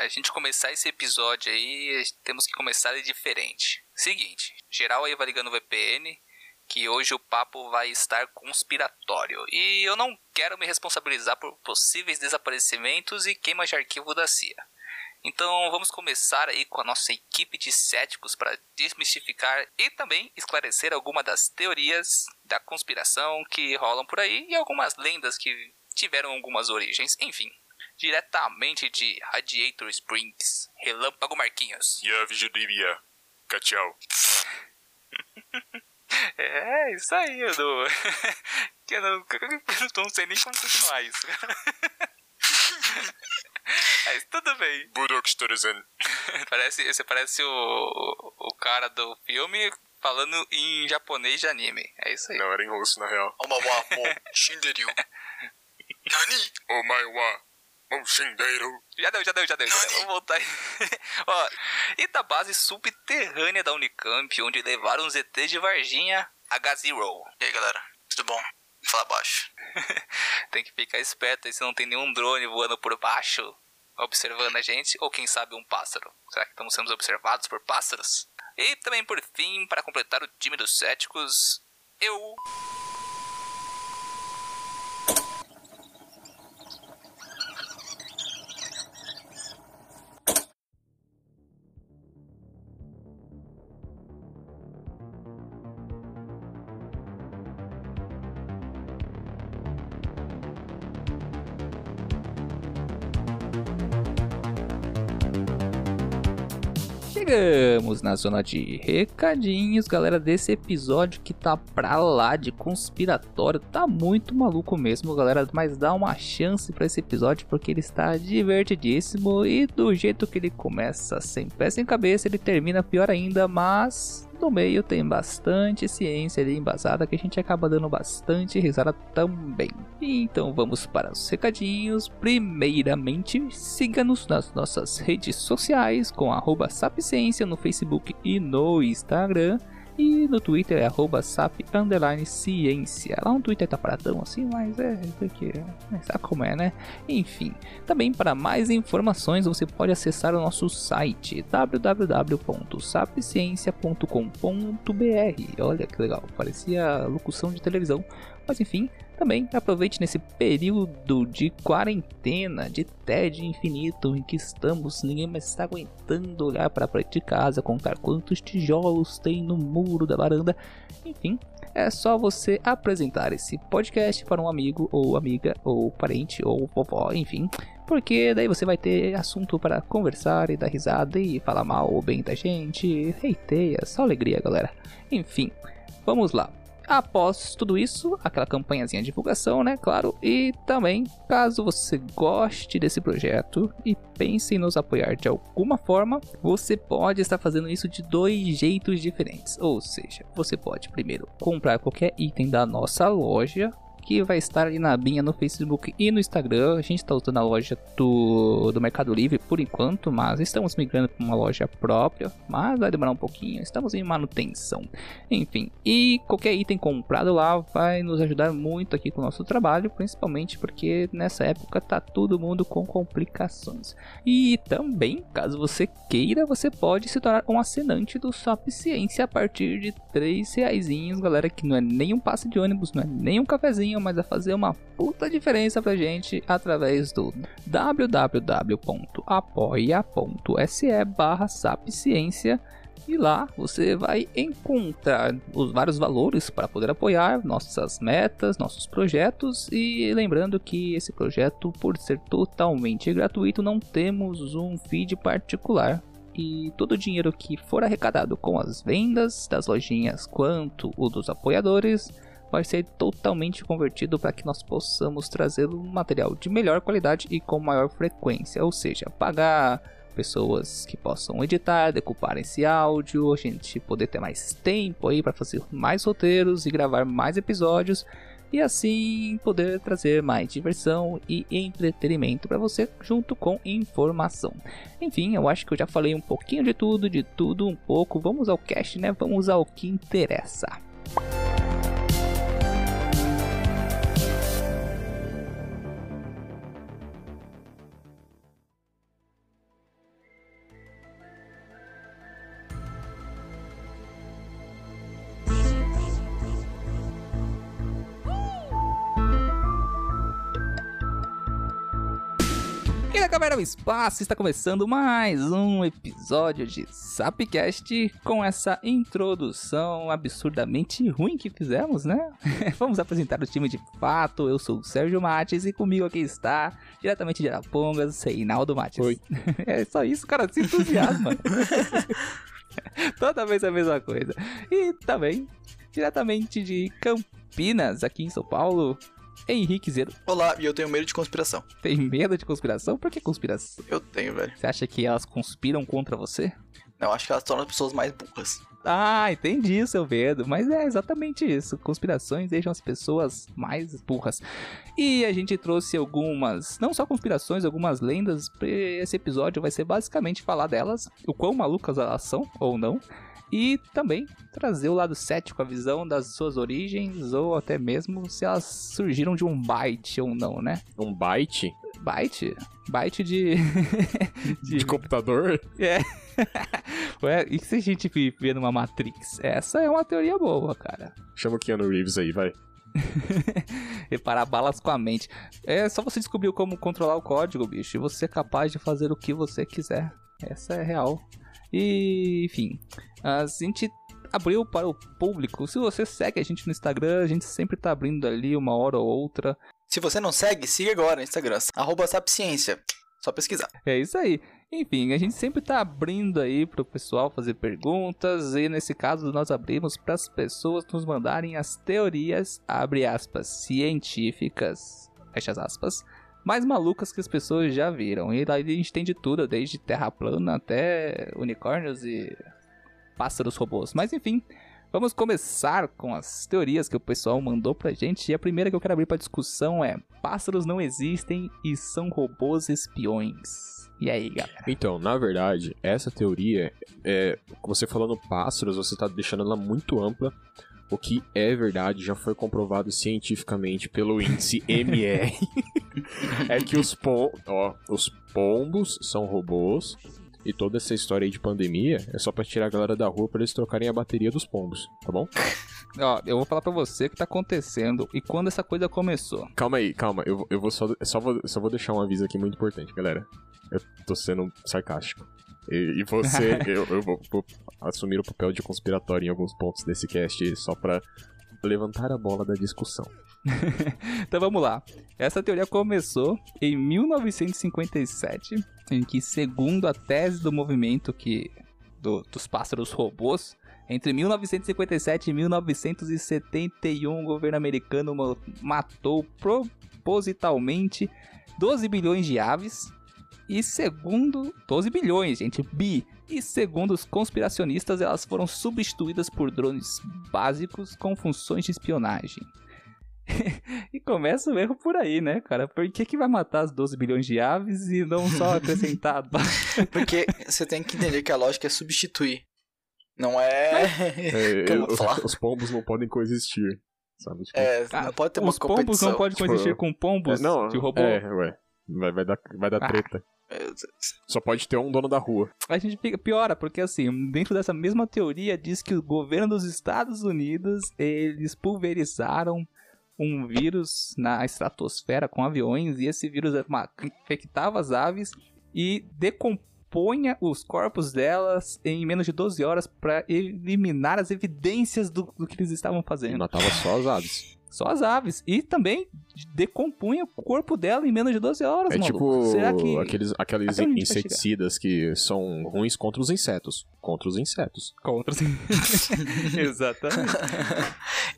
a gente começar esse episódio aí, temos que começar ele diferente. Seguinte, geral aí vai ligando o VPN, que hoje o papo vai estar conspiratório. E eu não quero me responsabilizar por possíveis desaparecimentos e queimas de arquivo da CIA. Então vamos começar aí com a nossa equipe de céticos para desmistificar e também esclarecer algumas das teorias da conspiração que rolam por aí e algumas lendas que tiveram algumas origens, enfim. Diretamente de Radiator Springs, Relâmpago Marquinhos. E a Vigilívia. Tchau. É, isso aí, eu não, eu não, eu não sei nem como continuar isso. Mas tudo bem. Budok. Parece, você parece o, o cara do filme falando em japonês de anime. É isso aí. Não, era em russo, na real. Omawa mo shinderu. Nani? Omae wa mo shinderu. Já deu, já deu, já deu. Já deu. Vamos voltar aí. Ó, e da base subterrânea da Unicamp, onde levaram os ETs de Varginha, H-Zero. E aí, galera? Tudo bom? Fala baixo. Tem que ficar esperto aí se não tem nenhum drone voando por baixo observando a gente, ou quem sabe um pássaro. Será que estamos sendo observados por pássaros? E também por fim, para completar o time dos céticos, eu. Na zona de recadinhos, galera, desse episódio que tá pra lá de conspiratório, tá muito maluco mesmo, galera, mas dá uma chance para esse episódio porque ele está divertidíssimo e do jeito que ele começa sem pé sem cabeça, ele termina pior ainda, mas no meio tem bastante ciência ali embasada que a gente acaba dando bastante risada também. Então vamos para os recadinhos. Primeiramente, siga-nos nas nossas redes sociais com arroba sapciência no Facebook e no Instagram. E no Twitter é arroba sap underline ciência. Lá no Twitter tá paradão assim, mas é porque. É, sabe como é, né? Enfim. Também para mais informações você pode acessar o nosso site www.sapciencia.com.br. Olha que legal, parecia locução de televisão. Mas enfim, também aproveite nesse período de quarentena, de tédio infinito em que estamos, ninguém mais está aguentando olhar para a parede de casa, contar quantos tijolos tem no muro da varanda. Enfim, é só você apresentar esse podcast para um amigo ou amiga ou parente ou vovó, enfim, porque daí você vai ter assunto para conversar e dar risada e falar mal ou bem da gente, reiteia, só alegria, galera. Enfim, vamos lá. Após tudo isso, aquela campanhazinha de divulgação, né? Claro. E também, caso você goste desse projeto e pense em nos apoiar de alguma forma, você pode estar fazendo isso de dois jeitos diferentes. Ou seja, você pode primeiro comprar qualquer item da nossa loja que vai estar ali na binha no Facebook e no Instagram. A gente está usando a loja do, do Mercado Livre por enquanto, mas estamos migrando para uma loja própria. Mas vai demorar um pouquinho, estamos em manutenção. Enfim, e qualquer item comprado lá vai nos ajudar muito aqui com o nosso trabalho, principalmente porque nessa época tá todo mundo com complicações. E também, caso você queira, você pode se tornar um assinante do Sop Ciência a partir de 3 reais, galera, que não é nem um passe de ônibus, não é nem um cafezinho mas a fazer uma puta diferença pra gente através do www.apoia.se barra sapciência e lá você vai encontrar os vários valores para poder apoiar nossas metas, nossos projetos. E lembrando que esse projeto, por ser totalmente gratuito, não temos um feed particular. E todo o dinheiro que for arrecadado com as vendas das lojinhas quanto o dos apoiadores vai ser totalmente convertido para que nós possamos trazer um material de melhor qualidade e com maior frequência, ou seja, pagar pessoas que possam editar, decupar esse áudio, a gente poder ter mais tempo aí para fazer mais roteiros e gravar mais episódios e assim poder trazer mais diversão e entretenimento para você junto com informação. Enfim, eu acho que eu já falei um pouquinho de tudo, de tudo um pouco. Vamos ao cast, né? Vamos ao que interessa. E Caverna do Espaço está começando mais um episódio de Sapcast com essa introdução absurdamente ruim que fizemos, né? Vamos apresentar o time de fato. Eu sou o Sérgio Mates e comigo aqui está, diretamente de Arapongas, Reinaldo Mates. Oi. É só isso, cara, se entusiasma. Toda vez a mesma coisa. E também, diretamente de Campinas, aqui em São Paulo, Henrique Zero. Olá, e eu tenho medo de conspiração. Tem medo de conspiração? Por que conspiração? Eu tenho, velho. Você acha que elas conspiram contra você? Não, acho que elas tornam as pessoas mais burras. Ah, entendi seu medo. Mas é exatamente isso. Conspirações deixam as pessoas mais burras. E a gente trouxe algumas, não só conspirações, algumas lendas. Esse episódio vai ser basicamente falar delas, o quão malucas elas são ou não. E também trazer o lado cético, a visão das suas origens, ou até mesmo se elas surgiram de um byte ou não, né? Um byte Byte? Byte de. de computador? É. Ué, e se a gente viver numa Matrix? Essa é uma teoria boa, cara. Chama o Keanu Reeves aí, vai. Reparar balas com a mente. É só você descobrir como controlar o código, bicho. E você é capaz de fazer o que você quiser. Essa é real. E, enfim, a gente abriu para o público. Se você segue a gente no Instagram, a gente sempre tá abrindo ali uma hora ou outra. Se você não segue, siga agora no Instagram. Arroba Sapciência. Só pesquisar. É isso aí. Enfim, a gente sempre tá abrindo aí pro pessoal fazer perguntas e nesse caso nós abrimos para as pessoas nos mandarem as teorias, abre aspas, científicas, fecha aspas, mais malucas que as pessoas já viram. E daí a gente tem de tudo, desde terra plana até unicórnios e pássaros robôs. Mas enfim, vamos começar com as teorias que o pessoal mandou pra gente. E a primeira que eu quero abrir pra discussão é: pássaros não existem e são robôs espiões. E aí, galera? Então, na verdade, essa teoria, é, você falando pássaros, você tá deixando ela muito ampla. O que é verdade, já foi comprovado cientificamente pelo índice MR. é que os, pom ó, os pombos são robôs. E toda essa história aí de pandemia é só pra tirar a galera da rua pra eles trocarem a bateria dos pombos, tá bom? Ó, eu vou falar pra você o que tá acontecendo e quando essa coisa começou. Calma aí, calma. Eu, eu vou só, só, vou, só vou deixar um aviso aqui muito importante, galera. Eu tô sendo sarcástico. E, e você, eu, eu vou, vou assumir o papel de conspiratório em alguns pontos desse cast só pra levantar a bola da discussão. então vamos lá. Essa teoria começou em 1957, em que, segundo a tese do movimento que do, dos pássaros robôs, entre 1957 e 1971, o governo americano matou propositalmente 12 bilhões de aves. E segundo 12 bilhões, gente, bi. E segundo os conspiracionistas, elas foram substituídas por drones básicos com funções de espionagem. e começa o erro por aí, né, cara? Por que, que vai matar as 12 bilhões de aves e não só acrescentar? Porque você tem que entender que a lógica é substituir. Não é. é eu, os pombos não podem coexistir. Sabe? Tipo, é, não pode ter uma os pombos não podem coexistir com pombos é, não, de robô. É, ué. Vai, vai dar, vai dar Ah. treta. Só pode ter um dono da rua. A gente fica piora, porque assim, dentro dessa mesma teoria diz que o governo dos Estados Unidos, eles pulverizaram um vírus na estratosfera com aviões e esse vírus ma- infectava as aves e decompunha os corpos delas em menos de 12 horas para eliminar as evidências do, do que eles estavam E fazendo. matava só as aves. Só as aves. E também decompunha o corpo dela em menos de 12 horas, É maluco. tipo Será que... aqueles, aqueles Até onde a gente vai inseticidas que são ruins contra os insetos. Contra os insetos. Contra. Exatamente.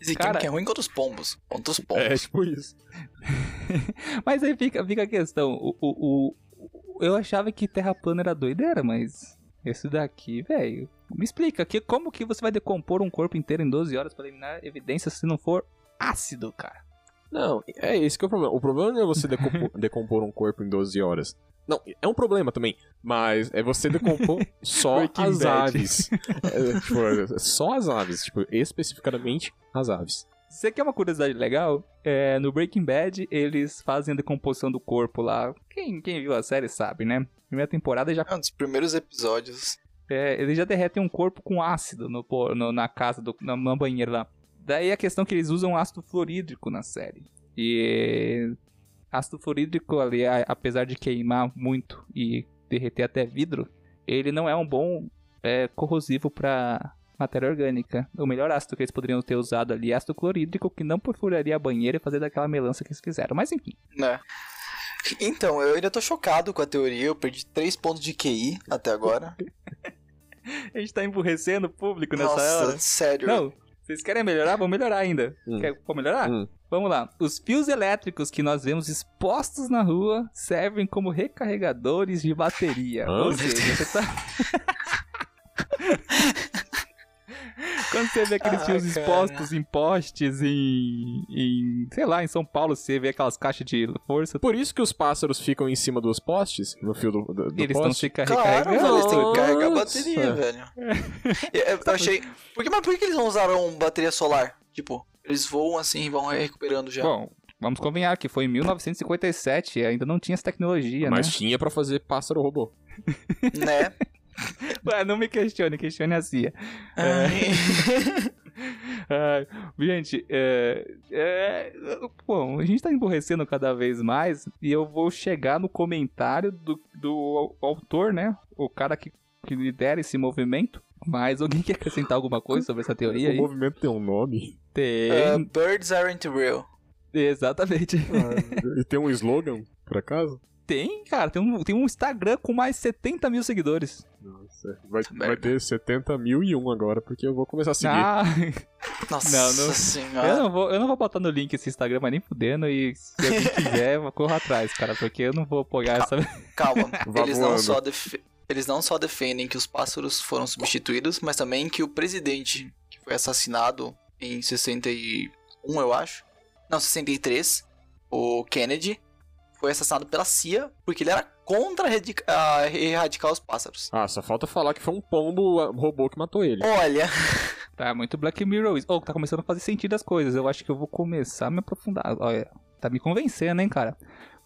Esse Cara- que é ruim contra os pombos. Contra os pombos. É tipo isso. Mas aí fica, fica a questão. O, o, o- eu achava que Terra plana era doideira, mas esse daqui, velho. Me explica, que, como que você vai decompor um corpo inteiro em 12 horas para eliminar evidências se não for ácido, cara? Não, é esse que é o problema. O problema não é você decompor, decompor um corpo em 12 horas. Não, é um problema também, mas é você decompor só as Bad. aves. É, tipo, só as aves, tipo, especificamente as aves. Você quer uma curiosidade legal? É, no Breaking Bad, eles fazem a decomposição do corpo lá. Quem, quem viu a série sabe, né? Primeira temporada já É um dos primeiros episódios. É, eles já derretem um corpo com ácido no, no- na casa, do, na, na banheira lá. Daí a questão é que eles usam ácido fluorídrico na série. E ácido fluorídrico ali, apesar de queimar muito e derreter até vidro, ele não é um bom é, corrosivo para matéria orgânica. O melhor ácido que eles poderiam ter usado ali é ácido clorídrico, que não perfuraria a banheira e fazer daquela melança que eles fizeram. Mas enfim, Né? Então, eu ainda tô chocado com a teoria. Eu perdi 3 pontos de QI até agora. a gente tá emburrecendo o público nessa Nossa, hora. sério. Não, vocês querem melhorar? Vamos melhorar ainda. Hum. Quer vou melhorar? Hum. Vamos lá. Os fios elétricos que nós vemos expostos na rua servem como recarregadores de bateria. Ou seja, você tá. Quando você vê aqueles Ah, fios cara. expostos em postes, em, em. sei lá, em São Paulo, você vê aquelas caixas de força. Por isso que os pássaros ficam em cima dos postes, no fio do, do, do Eles estão poste. se Claro, recarregando. eles têm que carregar a Nossa. bateria, velho. Eu, eu achei. Por que, mas por que eles não usaram bateria solar? Tipo, eles voam assim e vão recuperando já. Bom, vamos convenhar que foi em 1957, e ainda não tinha essa tecnologia, Mas né? tinha pra fazer pássaro robô. Né? Ué, não me questione, questione a CIA. Ai. Ai, gente, é, é, bom, a gente tá emborrecendo cada vez mais e eu vou chegar no comentário do, do autor, né? O cara que, que lidera esse movimento. Mas alguém quer acrescentar alguma coisa sobre essa teoria o aí? movimento tem um nome. Tem. Uh, birds aren't real. Exatamente. e tem um slogan, por acaso? Tem, cara. Tem um, tem um Instagram com mais 70 mil seguidores. Nossa, vai, vai ter 70 mil e um agora, porque eu vou começar a seguir. Ah, Nossa Não, não- senhora. eu, não vou, eu não vou botar no link esse Instagram, mas nem fudendo. E se alguém quiser, corra atrás, cara. Porque eu não vou apoiar essa. Calma, eles não, só eles não só defendem que os pássaros foram substituídos, mas também que o presidente que foi assassinado em 61, eu acho. Não, 63, o Kennedy, foi assassinado pela CIA porque ele era contra a erradicar os pássaros. Ah, só falta falar que foi um pombo robô que matou ele. Olha, Tá muito Black Mirror. isso. Oh, tá começando a fazer sentido as coisas. Eu acho que eu vou começar a me aprofundar. Olha, tá me convencendo, hein, cara?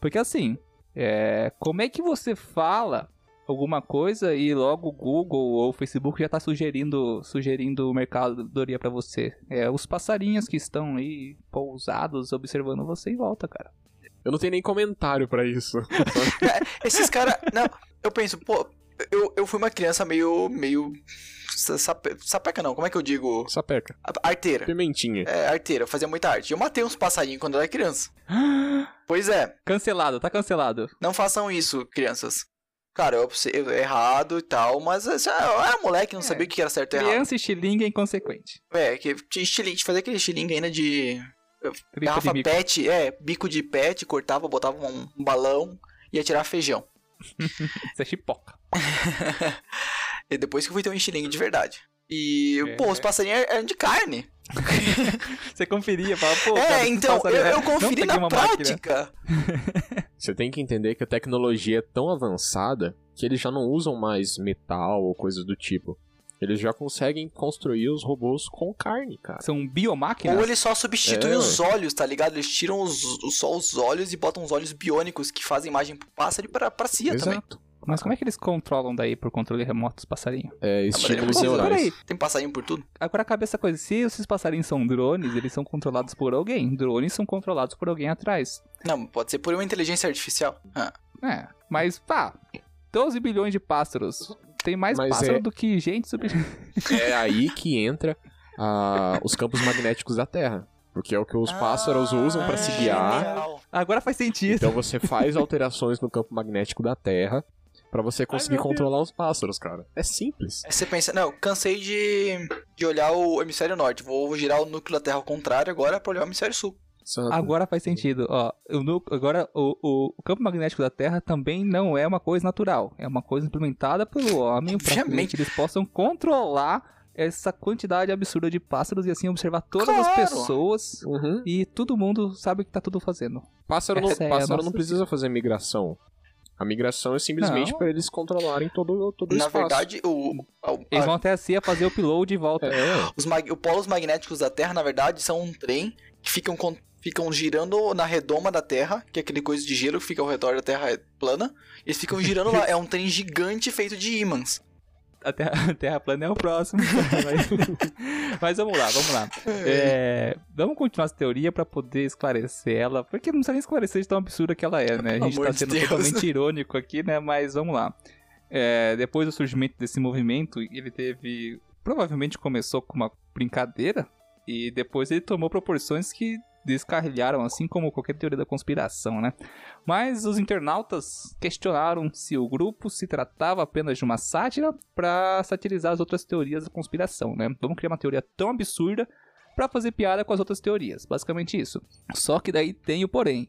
Porque assim, é, como é que você fala alguma coisa e logo o Google ou o Facebook já tá sugerindo, sugerindo mercadoria pra você? É os passarinhos que estão aí pousados observando você em volta, cara. Eu não tenho nem comentário pra isso. esses caras. Não, eu penso, pô, eu, eu fui uma criança meio. meio. sape- sapeca não, como é que eu digo? Sapeca. Arteira. Pimentinha. É, arteira, eu fazia muita arte. Eu matei uns passarinhos quando eu era criança. Pois é, Cancelado, tá cancelado. não façam isso, crianças. Cara, eu, eu errado e tal, mas eu era moleque, não sabia o que era certo e errado. Criança estilingue é inconsequente. É, que tinha estilingue, fazer aquele estilingue ainda de. De garrafa pet, é, bico de pet, cortava, botava um, um balão, ia tirar feijão. Isso é chipoca. e depois que eu fui ter um estilingue de verdade. E, É. pô, os passarinhos eram de carne. Você conferia, fala, pô, é, cara, então, eu, eu Não conferi na prática. Você tem que entender que a tecnologia é tão avançada que eles já não usam mais metal ou coisas do tipo. Eles já conseguem construir os robôs com carne, cara. São biomáquinas? Ou ele só substitui É, os olhos, tá ligado? Eles tiram os, os- só os olhos e botam os olhos biônicos que fazem imagem pro pássaro e pra, pra CIA também. Exato. Mas como é que eles controlam daí por controle remoto os passarinhos? É, Ah, estímulos mas ele- neurais. Tem passarinho por tudo? Agora cabe essa coisa, se esses passarinhos são drones, eles são controlados por alguém. Drones são controlados por alguém atrás. Não, pode ser por uma inteligência artificial. Ah, É, mas pá, 12 bilhões de pássaros. Tem mais Mas pássaro é- do que gente sub... É aí que entra ah, os campos magnéticos da Terra. Porque é o que os pássaros usam pra se guiar. genial. Agora faz sentido. Então você faz alterações no campo magnético da Terra pra você conseguir meu controlar os pássaros, cara. É simples. Aí você pensa, não, cansei de, de olhar o hemisfério norte. Vou girar o núcleo da Terra ao contrário agora pra olhar o hemisfério sul. Exato. Agora faz sentido. Ó, o nu- agora o, o- o campo magnético da Terra também não é uma coisa natural. É uma coisa implementada pelo homem para que eles possam controlar essa quantidade absurda de pássaros e assim observar todas as Claro. pessoas. Uhum. E todo mundo sabe o que tá tudo fazendo. Pássaro, não, Essa é a pássaro não precisa fazer migração. A migração é simplesmente Não. pra eles controlarem todo, todo o Na espaço. verdade, o, o- Eles a- vão até a CIA fazer o upload e volta. É, os mag, os polos magnéticos da Terra, na verdade, são um trem que ficam, con- ficam girando na redoma da Terra, que é aquele coisa de gelo que fica ao redor da Terra plana. Eles ficam girando lá. É um trem gigante feito de ímãs. a terra, a terra plana é o próximo. mas, mas vamos lá, vamos lá. É, vamos continuar essa teoria pra poder esclarecer ela, porque não precisa nem esclarecer de tão absurda que ela é, né? A gente tá sendo Deus. totalmente irônico aqui, né? Mas vamos lá. É, depois do surgimento desse movimento, ele teve. Provavelmente começou com uma brincadeira, e depois ele tomou proporções que descarrilharam, assim como qualquer teoria da conspiração, né? Mas os internautas questionaram se o grupo se tratava apenas de uma sátira para satirizar as outras teorias da conspiração, né? Vamos criar uma teoria tão absurda para fazer piada com as outras teorias, basicamente isso. Só que daí tem o porém.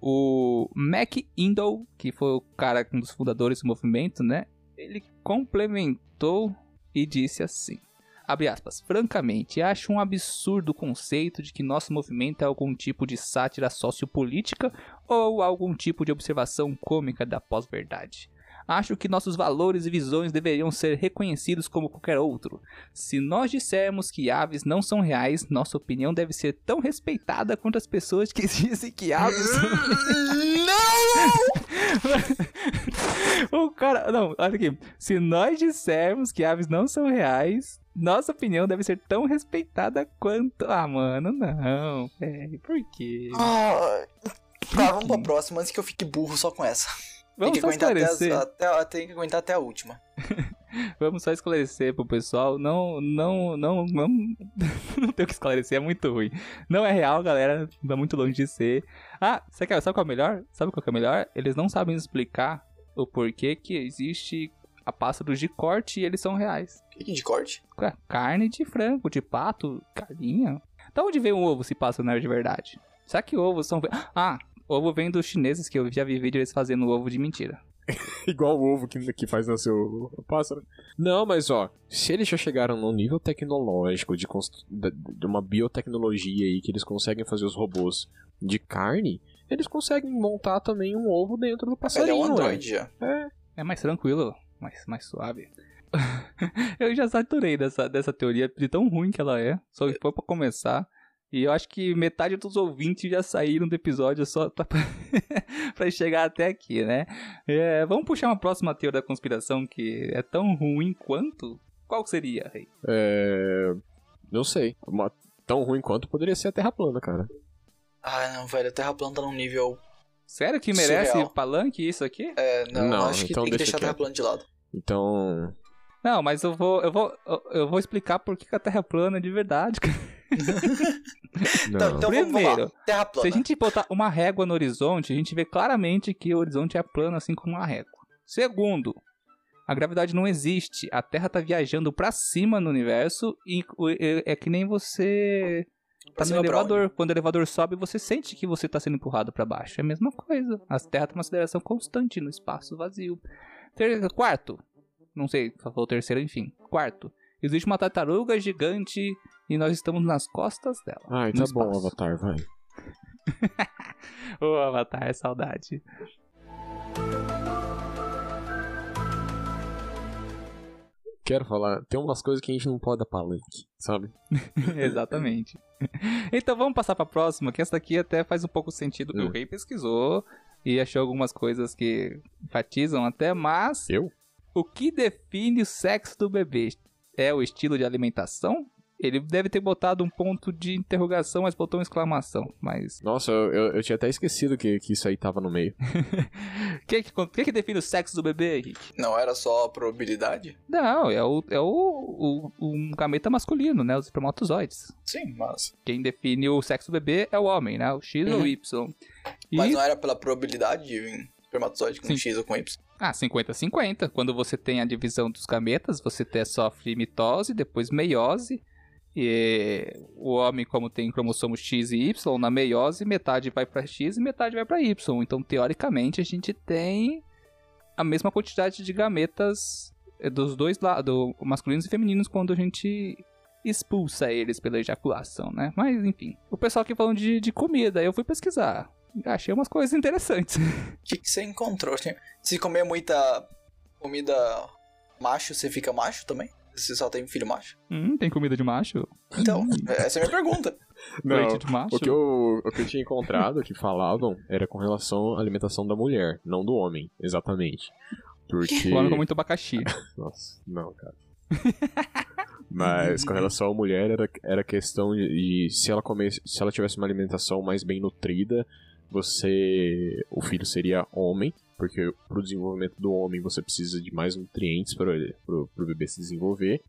O Mac Indle, que foi o cara, um dos fundadores do movimento, né? Ele complementou e disse assim: Abre aspas. Francamente, acho um absurdo o conceito de que nosso movimento é algum tipo de sátira sociopolítica ou algum tipo de observação cômica da pós-verdade. Acho que nossos valores e visões deveriam ser reconhecidos como qualquer outro. Se nós dissermos que aves não são reais, nossa opinião deve ser tão respeitada quanto as pessoas que dizem que aves são o cara. Não, olha aqui. Se nós dissermos que aves não são reais, nossa opinião deve ser tão respeitada quanto. Ah, mano, não. Velho, por quê? Ah, tá, vamos pra próxima antes que eu fique burro só com essa. Vamos tem que aguentar até, as- esclarecer. até, tem que aguentar até a última. Vamos só esclarecer pro pessoal. Não, não, não, não. não tem o que esclarecer, é muito ruim. Não é real, galera. Tá muito longe de ser. Ah, sabe, qual- sabe qual é o melhor? Sabe qual é o melhor? Eles não sabem explicar o porquê que existe a pássaros de corte e eles são reais. O que que de corte? Carne de frango, de pato, galinha. Da onde vem o ovo se pássaro não é de verdade? Será que ovos são. Ah, ovo vem dos chineses que eu já vi vídeo eles fazendo ovo de mentira. Igual o ovo que, que faz nascer o, o pássaro. Não, mas ó, se eles já chegaram num nível tecnológico de, de uma biotecnologia aí que eles conseguem fazer os robôs de carne, eles conseguem montar também um ovo dentro do Ele passarinho. é um ué. android já. É mais tranquilo, mais, mais suave. eu já saturei dessa, dessa teoria de tão ruim que ela é. Só que foi pra começar. E eu acho que metade dos ouvintes já saíram do episódio só pra, pra chegar até aqui, né? É, vamos puxar uma próxima teoria da conspiração que é tão ruim quanto? Qual seria, Rei? É. Não sei. Uma- tão ruim quanto poderia ser a Terra plana, cara. Ah, não, velho. A Terra plana tá num nível. Sério que merece Surreal. palanque isso aqui? É, não, Não, acho que então tem que deixa deixar a Terra plana de lado. Então. Não, mas eu vou, eu vou, eu- vou explicar por que a Terra é plana de verdade. Não. Então, então vamos, vamos lá. Primeiro, Terra Se plana. a gente botar uma régua no horizonte, a gente vê claramente que o horizonte é plano, assim como uma régua. Segundo, a gravidade não existe. A Terra tá viajando pra cima no universo e é é que nem você tá no elevador. Quando o elevador sobe, você sente que você tá sendo empurrado pra baixo. É a mesma coisa. A Terra tem uma aceleração constante no espaço vazio. Quarto, não sei, falou terceiro, enfim. Quarto, existe uma tartaruga gigante e nós estamos nas costas dela. Ai, tá bom. Avatar, vai. Ô, Avatar, saudade. Quero falar, tem umas coisas que a gente não pode dar palanque, sabe? Exatamente. Então vamos passar pra próxima, que essa daqui até faz um pouco sentido. Hum. O rei pesquisou e achou algumas coisas que enfatizam até, mas Eu? O que define o sexo do bebê? É o estilo de alimentação? Ele deve ter botado um ponto de interrogação, mas botou uma exclamação. Mas. Nossa, eu, eu, eu tinha até esquecido que, que isso aí tava no meio. O que, que, que que define o sexo do bebê, Henrique? Não era só a probabilidade? Não, é o, é o, o, um gameta masculino, né? Os espermatozoides. Sim, mas. Quem define o sexo do bebê é o homem, né? O X ou o Uhum. Y. E, Mas não era pela probabilidade de vir espermatozoide com Sim. X ou com Y? Ah, 50-50. Quando você tem a divisão dos gametas, você até sofre mitose, depois meiose. E o homem, como tem cromossomo X e Y, na meiose, metade vai pra X e metade vai pra Y. Então, teoricamente, a gente tem a mesma quantidade de gametas eh, dos dois lados, masculinos e femininos, quando a gente expulsa eles pela ejaculação, né? Mas, enfim. O pessoal aqui falando de, de comida, eu fui pesquisar. Achei umas coisas interessantes. O que, que você encontrou? Se comer muita comida macho, você fica macho também? Se só tem filho macho? hum, tem comida de macho? Então, essa é a minha pergunta. Leite de macho? o que, eu, o que eu tinha encontrado que falavam era com relação à alimentação da mulher, não do homem, exatamente. Porque. Come com muito abacaxi. Nossa, não, cara. Mas com relação à mulher, era, era questão de, de se ela comesse, se ela tivesse uma alimentação mais bem nutrida, você. O filho seria homem, porque pro desenvolvimento do homem você precisa de mais nutrientes para pro bebê se desenvolver.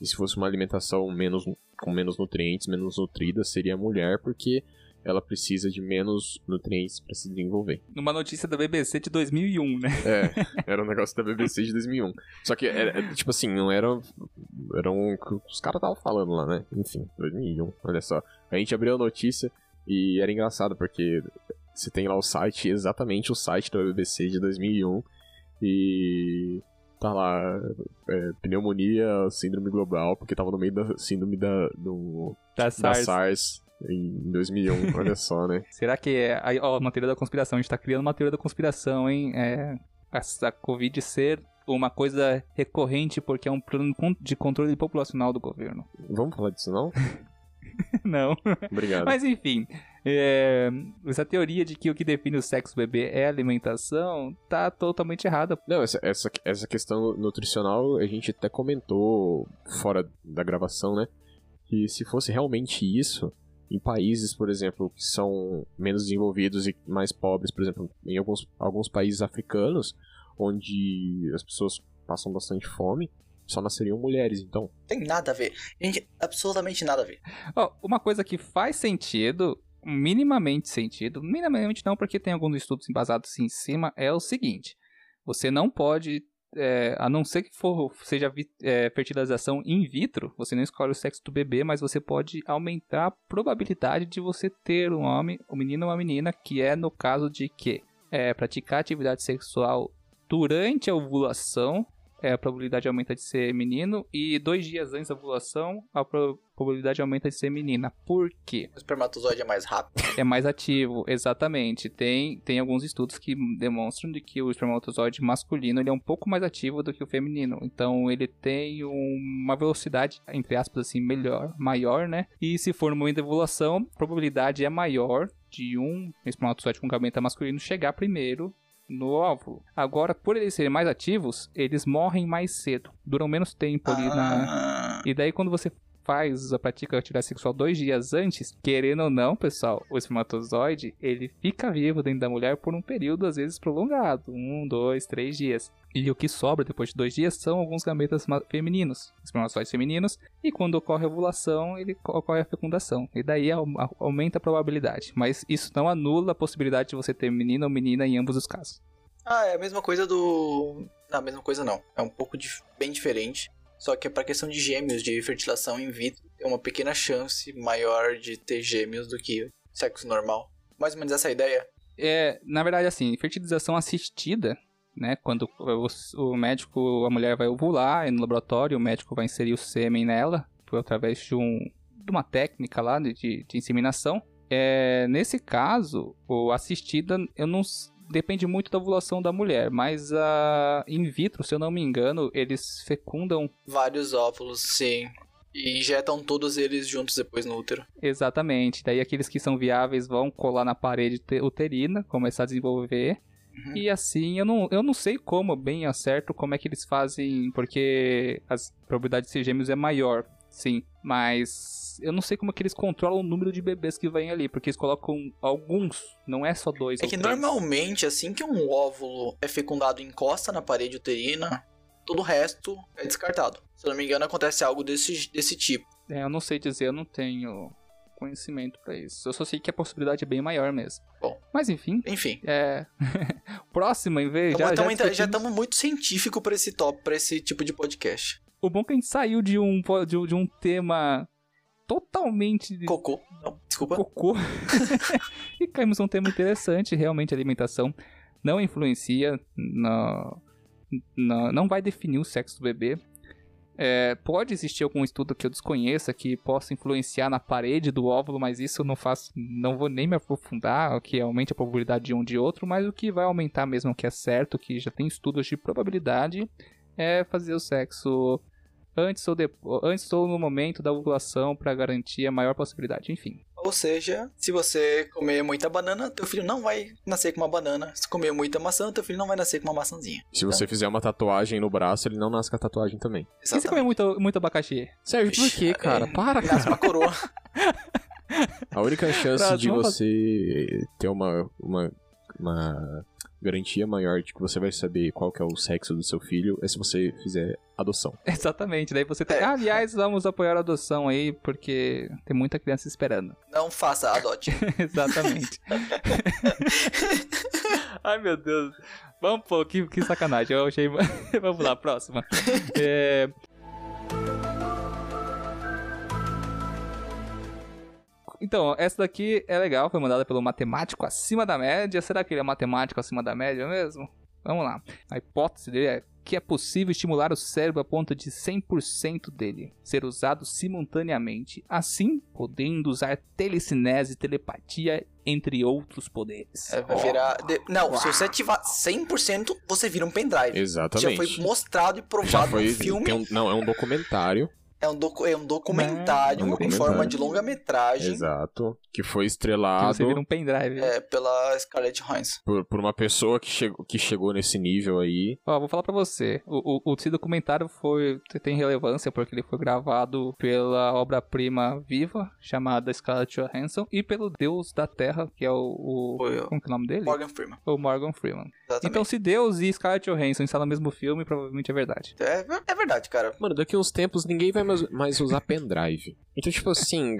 E se fosse uma alimentação menos, com menos nutrientes, menos nutrida, seria a mulher, porque ela precisa de menos nutrientes para se desenvolver. Numa notícia da BBC de 2001, né? É, era um negócio da BBC de 2001. Só que, era, era, tipo assim, não era. Era um. Os caras estavam falando lá, né? Enfim, 2001, olha só. A gente abriu a notícia e era engraçado, porque você tem lá o site, exatamente o site da BBC de 2001, e tá lá é, pneumonia, síndrome global, porque tava no meio da síndrome da, do, Da da SARS. SARS em 2001, olha só, né? Será que é. Aí, ó, uma teoria da conspiração. A gente tá criando uma teoria da conspiração, hein? É. A, a Covid ser uma coisa recorrente porque é um plano de controle populacional do governo. Vamos falar disso não? Não. Obrigado. Mas enfim, é, essa teoria de que o que define o sexo do bebê é a alimentação tá totalmente errada. Não, essa, essa, essa questão nutricional a gente até comentou fora da gravação, né? Que se fosse realmente isso, em países, por exemplo, que são menos desenvolvidos e mais pobres, por exemplo, em alguns, alguns países africanos, onde as pessoas passam bastante fome, só nasceriam mulheres, então. Tem nada a ver. Gente, absolutamente nada a ver. Ó, uma coisa que faz sentido, minimamente sentido, minimamente não, porque tem alguns estudos embasados em cima, é o seguinte: você não pode, é, a não ser que for, seja é, fertilização in vitro, você não escolhe o sexo do bebê, mas você pode aumentar a probabilidade de você ter um homem, um menino ou uma menina, que é no caso de que é, praticar atividade sexual durante a ovulação. É, a probabilidade aumenta de ser menino, e dois dias antes da ovulação, a pro- probabilidade aumenta de ser menina. Por quê? O espermatozoide é mais rápido. É mais ativo, exatamente. Tem, tem alguns estudos que demonstram de que o espermatozoide masculino ele é um pouco mais ativo do que o feminino. Então ele tem uma velocidade, entre aspas assim, melhor, maior, né? E se for no momento da ovulação, a probabilidade é maior de um espermatozoide com gameta masculino chegar primeiro no óvulo. Agora, por eles serem mais ativos, eles morrem mais cedo. Duram menos tempo ali na, Ah, e daí quando você faz a prática de atividade sexual dois dias antes, querendo ou não, pessoal, o espermatozoide, ele fica vivo dentro da mulher por um período, às vezes, prolongado. Um, dois, três dias. E o que sobra depois de dois dias são alguns gametas femininos, espermatozoides femininos, e quando ocorre a ovulação, ele co- ocorre a fecundação. E daí au- au- aumenta a probabilidade. Mas isso não anula a possibilidade de você ter menino ou menina em ambos os casos. Ah, é a mesma coisa do. Não, a mesma coisa não. É um pouco dif- bem diferente. Só que é pra questão de gêmeos, de fertilização in vitro, tem uma pequena chance maior de ter gêmeos do que sexo normal. Mais ou menos essa é ideia. É, na verdade, assim, fertilização assistida, né? Quando o, médico, a mulher vai ovular, no laboratório o médico vai inserir o sêmen nela, por através de, um, de uma técnica lá de, de, de inseminação. É, nesse caso, o assistida, eu não depende muito da ovulação da mulher, mas a in vitro, se eu não me engano, eles fecundam Vários óvulos, sim. E injetam todos eles juntos depois no útero. exatamente. Daí aqueles que são viáveis vão colar na parede te- uterina, começar a desenvolver. Uhum. E assim, eu não, eu não sei como bem a certo como é que eles fazem, porque a probabilidade de ser gêmeos é maior, sim. Mas eu não sei como é que eles controlam o número de bebês que vêm ali, porque eles colocam alguns, não é só dois É que três. normalmente, assim que um óvulo é fecundado encosta na parede uterina, todo o resto é descartado. Se eu não me engano, acontece algo desse, desse tipo. É, eu não sei dizer, eu não tenho conhecimento pra isso. Eu só sei que a possibilidade é bem maior mesmo. Bom. Mas enfim, Enfim. é. Próxima, em vez. Já, Tamo- já, tamo- já discutimos- estamos muito científico pra esse top, para esse tipo de podcast. O bom é que a gente saiu de, um- de um tema totalmente Cocô. Não, desculpa. cocô. e caímos num tema interessante, realmente a alimentação não influencia, no, no- não vai definir o sexo do bebê. É, pode existir algum estudo que eu desconheça que possa influenciar na parede do óvulo, mas isso não faço, não vou nem me aprofundar, o que aumente a probabilidade de um de outro, mas o que vai aumentar mesmo que é certo, que já tem estudos de probabilidade, é fazer o sexo antes ou depois, antes ou no momento da ovulação para garantir a maior possibilidade, enfim. Ou seja, se você comer muita banana, teu filho não vai nascer com uma banana. Se comer muita maçã, teu filho não vai nascer com uma maçãzinha. Se você fizer uma tatuagem no braço, ele não nasce com a tatuagem também. E se comer muito, muito abacaxi? Serve por quê, cara? É, Para, Nasce cara. uma coroa. A única chance Próximo, de você ter uma, uma, uma garantia maior de que você vai saber qual que é o sexo do seu filho é se você fizer adoção. Exatamente. Daí você tem. É. Ah, aliás, vamos apoiar a adoção aí, porque tem muita criança esperando. Não faça, adote. Exatamente. Ai, meu Deus. Vamos, pô, que, que sacanagem. Eu achei. Vamos lá, próxima. É... Então, essa daqui é legal, foi mandada pelo matemático acima da média. Será que ele é matemático acima da média mesmo? Vamos lá. A hipótese dele é que é possível estimular o cérebro a ponto de 100% dele ser usado simultaneamente, assim podendo usar telecinese, telepatia, entre outros poderes. É, vai virar. de- Não, se você ativar 100%, você vira um pendrive. Já Exatamente. foi mostrado e Já provado foi. no filme. tem um- não, é um documentário. É, um docu- é um documentário É um em forma de longa-metragem Exato. Que foi Que estrelado você vira um pendrive. é, pela Scarlett Johansson. por, por uma pessoa que chegou, que chegou nesse nível aí. Ó, vou falar pra você. O, o, esse documentário foi, tem relevância porque ele foi gravado pela obra-prima viva chamada Scarlett Johansson e pelo Deus da Terra, que é o. o Foi como que é o nome dele? Morgan Freeman. O Morgan Freeman. Exatamente. Então, se Deus e Scarlett Johansson estão no mesmo filme, provavelmente é verdade. é, é verdade, cara. Mano, daqui uns tempos ninguém vai mais, mais usar pendrive. Então, tipo assim.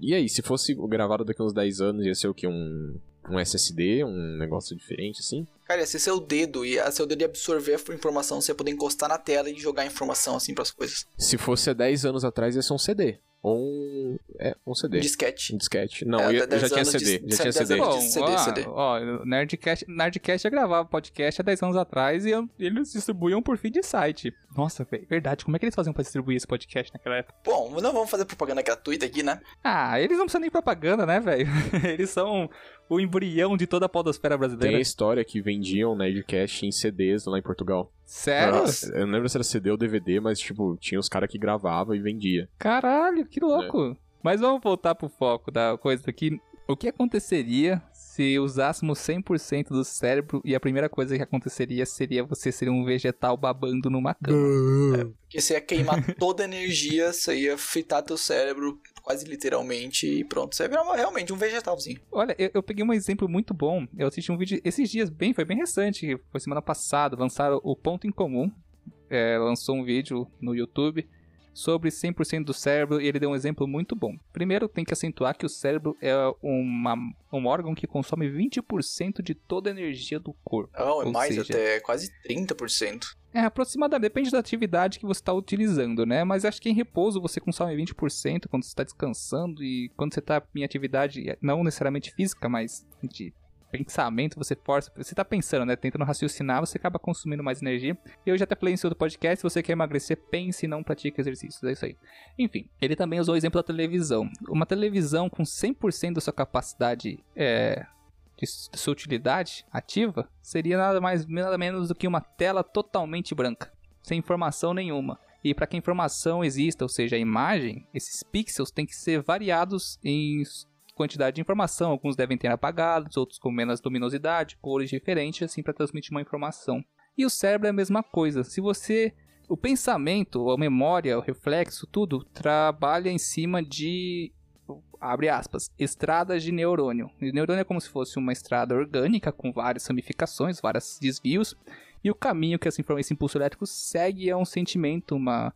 E aí, se fosse gravado daqui uns 10 anos, ia ser o que? Um, um SSD? Um negócio diferente, assim? Cara, ia ser seu dedo, e seu dedo ia absorver a informação, você ia poder encostar na tela e jogar informação assim pras coisas. Se fosse há 10 anos atrás, ia ser um CD. Ou um. É, um CD. Disquete. Um disquete. Não, É, ia- dez já tinha anos de- CD. Já tinha CD. Bom, CD, ó, CD. ó, Nerdcast, Nerdcast já gravava podcast há 10 anos atrás e eu- eles distribuíam por feed de site. Nossa, velho, verdade. Como é que eles faziam pra distribuir esse podcast naquela época? Bom, não vamos fazer propaganda gratuita aqui, né? Ah, eles não precisam nem propaganda, né, velho? Eles são o embrião de toda a podosfera Tem brasileira. a história que vendiam Nerdcast em CDs lá em Portugal. Sério? Eu não lembro se era CD ou DVD, mas, tipo, tinha os caras que gravavam e vendia. Caralho, que louco. Mas vamos voltar pro foco da coisa aqui. O que aconteceria se usássemos 100% do cérebro e a primeira coisa que aconteceria seria você ser um vegetal babando numa cama? Porque você ia queimar toda a energia, você ia fritar teu cérebro, quase literalmente, e pronto. Você ia virar uma- realmente um vegetalzinho. Olha, eu, eu peguei um exemplo muito bom. Eu assisti um vídeo esses dias, bem, foi bem recente, foi semana passada. Lançaram o Ponto em Comum. é, lançou um vídeo no YouTube sobre 100% do cérebro e ele deu um exemplo muito bom. Primeiro, tem que acentuar que o cérebro é uma, um órgão que consome 20% de toda a energia do corpo. Não, é mais seja- até quase 30%. É, aproximadamente, depende da atividade que você está utilizando, né? Mas acho que em repouso você consome 20% quando você está descansando e quando você está em atividade, não necessariamente física, mas de pensamento, você força, você tá pensando, né? Tentando raciocinar, você acaba consumindo mais energia. E eu já até falei em seu outro podcast, se você quer emagrecer, pense e não pratique exercícios, é isso aí. Enfim, ele também usou o exemplo da televisão. Uma televisão com 100% da sua capacidade é, de sua utilidade ativa seria nada mais nada menos do que uma tela totalmente branca, sem informação nenhuma. E para que a informação exista, ou seja, a imagem, esses pixels têm que ser variados em quantidade de informação. Alguns devem ter apagados, outros com menos luminosidade, cores diferentes, assim para transmitir uma informação. E o cérebro é a mesma coisa. Se você o pensamento, a memória, o reflexo, tudo trabalha em cima de abre aspas, estradas de neurônio. E neurônio é como se fosse uma estrada orgânica com várias ramificações, vários desvios, e o caminho que esse impulso elétrico segue é um sentimento, uma,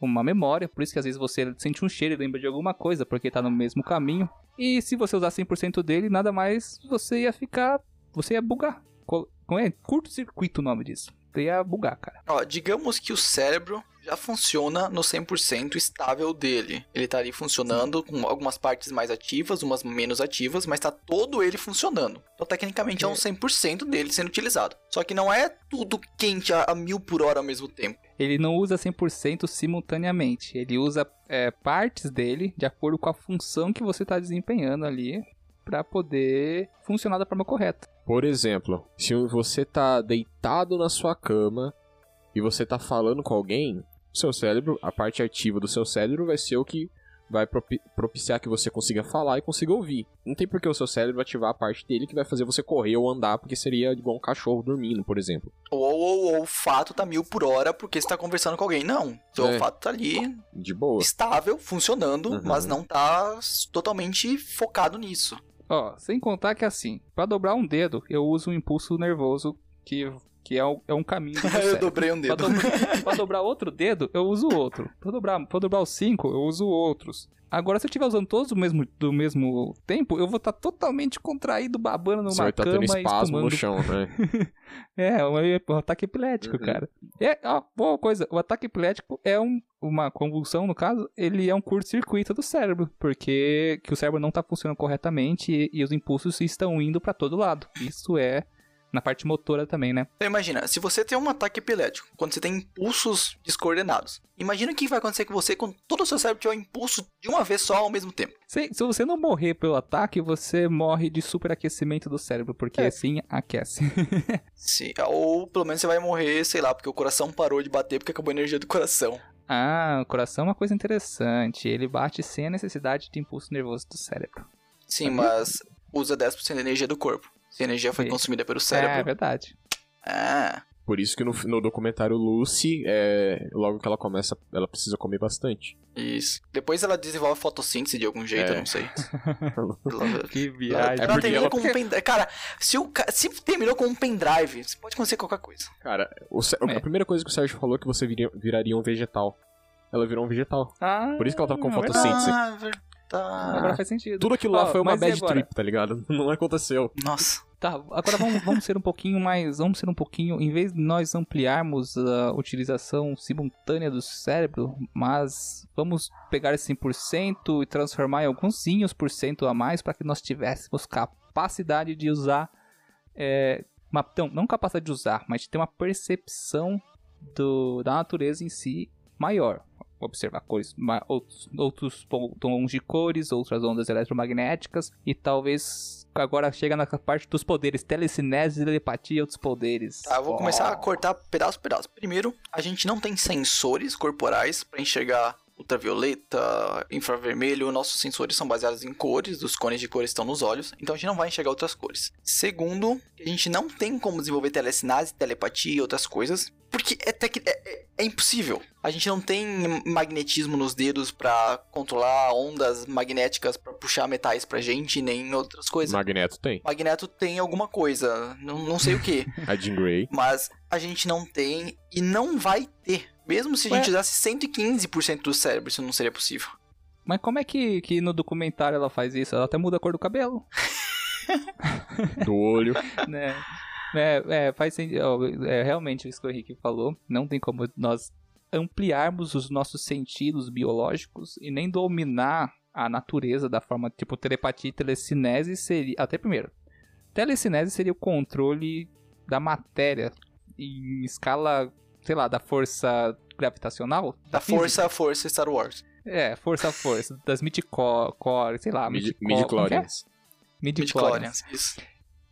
uma memória, por isso que às vezes você sente um cheiro e lembra de alguma coisa, porque está no mesmo caminho. E se você usar 100% dele, nada mais, você ia ficar, você ia bugar. Co- Como é? Curto-circuito o nome disso. Você ia bugar, cara. Ó, digamos que o cérebro já funciona no 100% estável dele. Ele tá ali funcionando com algumas partes mais ativas, umas menos ativas, mas tá todo ele funcionando. Então, tecnicamente, é um 100% dele sendo utilizado. Só que não é tudo quente a, a mil por hora ao mesmo tempo. ele não usa 100% simultaneamente. Ele usa é, partes dele de acordo com a função que você está desempenhando ali para poder funcionar da forma correta. Por exemplo, se você tá deitado na sua cama e você tá falando com alguém, o seu cérebro, a parte ativa do seu cérebro vai ser o que vai propi- propiciar que você consiga falar e consiga ouvir. Não tem por que o seu cérebro ativar a parte dele que vai fazer você correr ou andar, porque seria igual um cachorro dormindo, por exemplo. Ou, ou, ou o fato tá mil por hora porque você tá conversando com alguém. Não. Seu É. olfato tá ali, De boa. estável, funcionando, Uhum. mas não tá totalmente focado nisso. Ó, sem contar que assim, pra dobrar um dedo, eu uso um impulso nervoso que, que é, um, é um caminho do Eu dobrei um Pra, dedo. dobrar, pra dobrar outro dedo, eu uso outro. Pra dobrar, pra dobrar os cinco, eu uso outros. Agora, se eu estiver usando todos do mesmo, do mesmo tempo, eu vou estar totalmente contraído, babando numa Você vai estar cama tendo e espasmo espumando. no chão, né? É, um, um ataque epilético, Uhum. cara. É, ó, boa coisa, o ataque epilético é um, uma convulsão, no caso, ele é um curto-circuito do cérebro, porque que o cérebro não tá funcionando corretamente e, e os impulsos estão indo pra todo lado. Isso é na parte motora também, né? Então imagina, se você tem um ataque epilético, quando você tem impulsos descoordenados, imagina o que vai acontecer com você quando todo o seu cérebro tiver um impulso de uma vez só ao mesmo tempo. Se, se você não morrer pelo ataque, você morre de superaquecimento do cérebro, porque É. assim aquece. Se, ou pelo menos você vai morrer, sei lá, porque o coração parou de bater porque acabou a energia do coração. ah, o coração é uma coisa interessante. Ele bate sem a necessidade de impulso nervoso do cérebro. Sim, mas usa 10% da energia do corpo. Se a energia foi Sim. consumida pelo É, cérebro. verdade. Ah, Por isso que no, no documentário Lucy, é, logo que ela começa, ela precisa comer bastante. isso. Depois ela desenvolve fotossíntese de algum jeito, É. eu não sei. Ela- Que Ela, viagem. ela porque termina ela- com um pendrive. Cara, se, o, se terminou com um pendrive, pode acontecer qualquer coisa. Cara, o É. a primeira coisa que o Sérgio falou é que você viria- viraria um vegetal. Ela virou um vegetal. Ah, Por isso que ela tava com verdade. fotossíntese. Ah, verdade. Agora faz sentido. Tudo aquilo lá Ó, foi uma mas bad trip, tá ligado? Não aconteceu. Nossa. Tá, agora vamos, vamos ser um pouquinho mais. Vamos ser um pouquinho. Em vez de nós ampliarmos a utilização simultânea do cérebro, mas vamos pegar esse 100% e transformar em alguns zinhos por cento a mais para que nós tivéssemos capacidade de usar. É, uma, não, não capacidade de usar, mas de ter uma percepção do, da natureza em si maior. Observar cores, outros, outros tons de cores, outras ondas eletromagnéticas e talvez agora chega na parte dos poderes, telecinese, telepatia e outros poderes. Tá, eu vou começar a cortar pedaço por pedaço. Primeiro, a gente não tem sensores corporais para enxergar ultravioleta, infravermelho. Nossos sensores são baseados em cores, os cones de cores estão nos olhos, então a gente não vai enxergar outras cores. Segundo, a gente não tem como desenvolver telecinese, telepatia e outras coisas, porque é, tec- é- é- é impossível. A gente não tem magnetismo nos dedos para controlar ondas magnéticas para puxar metais pra gente, nem outras coisas. Magneto tem. Magneto tem alguma coisa, não, não sei o que. A Jean Grey. Mas a gente não tem e não vai ter. Mesmo se a gente usasse 115% do cérebro, isso não seria possível. Mas como é que, que no documentário ela faz isso? Ela até muda a cor do cabelo, Do olho. né? É, é, faz sentido. É, realmente isso que o Henrique falou. Não tem como nós ampliarmos os nossos sentidos biológicos e nem dominar a natureza da forma tipo telepatia e telecinese seria. Até primeiro, telecinese seria o controle da matéria em escala, sei lá, da força gravitacional? Da física? força a força Star Wars. É, força a força. Das midichlorians, sei lá, Midi- é? Midichlorians. Midichlorians. Midichlorians. Isso.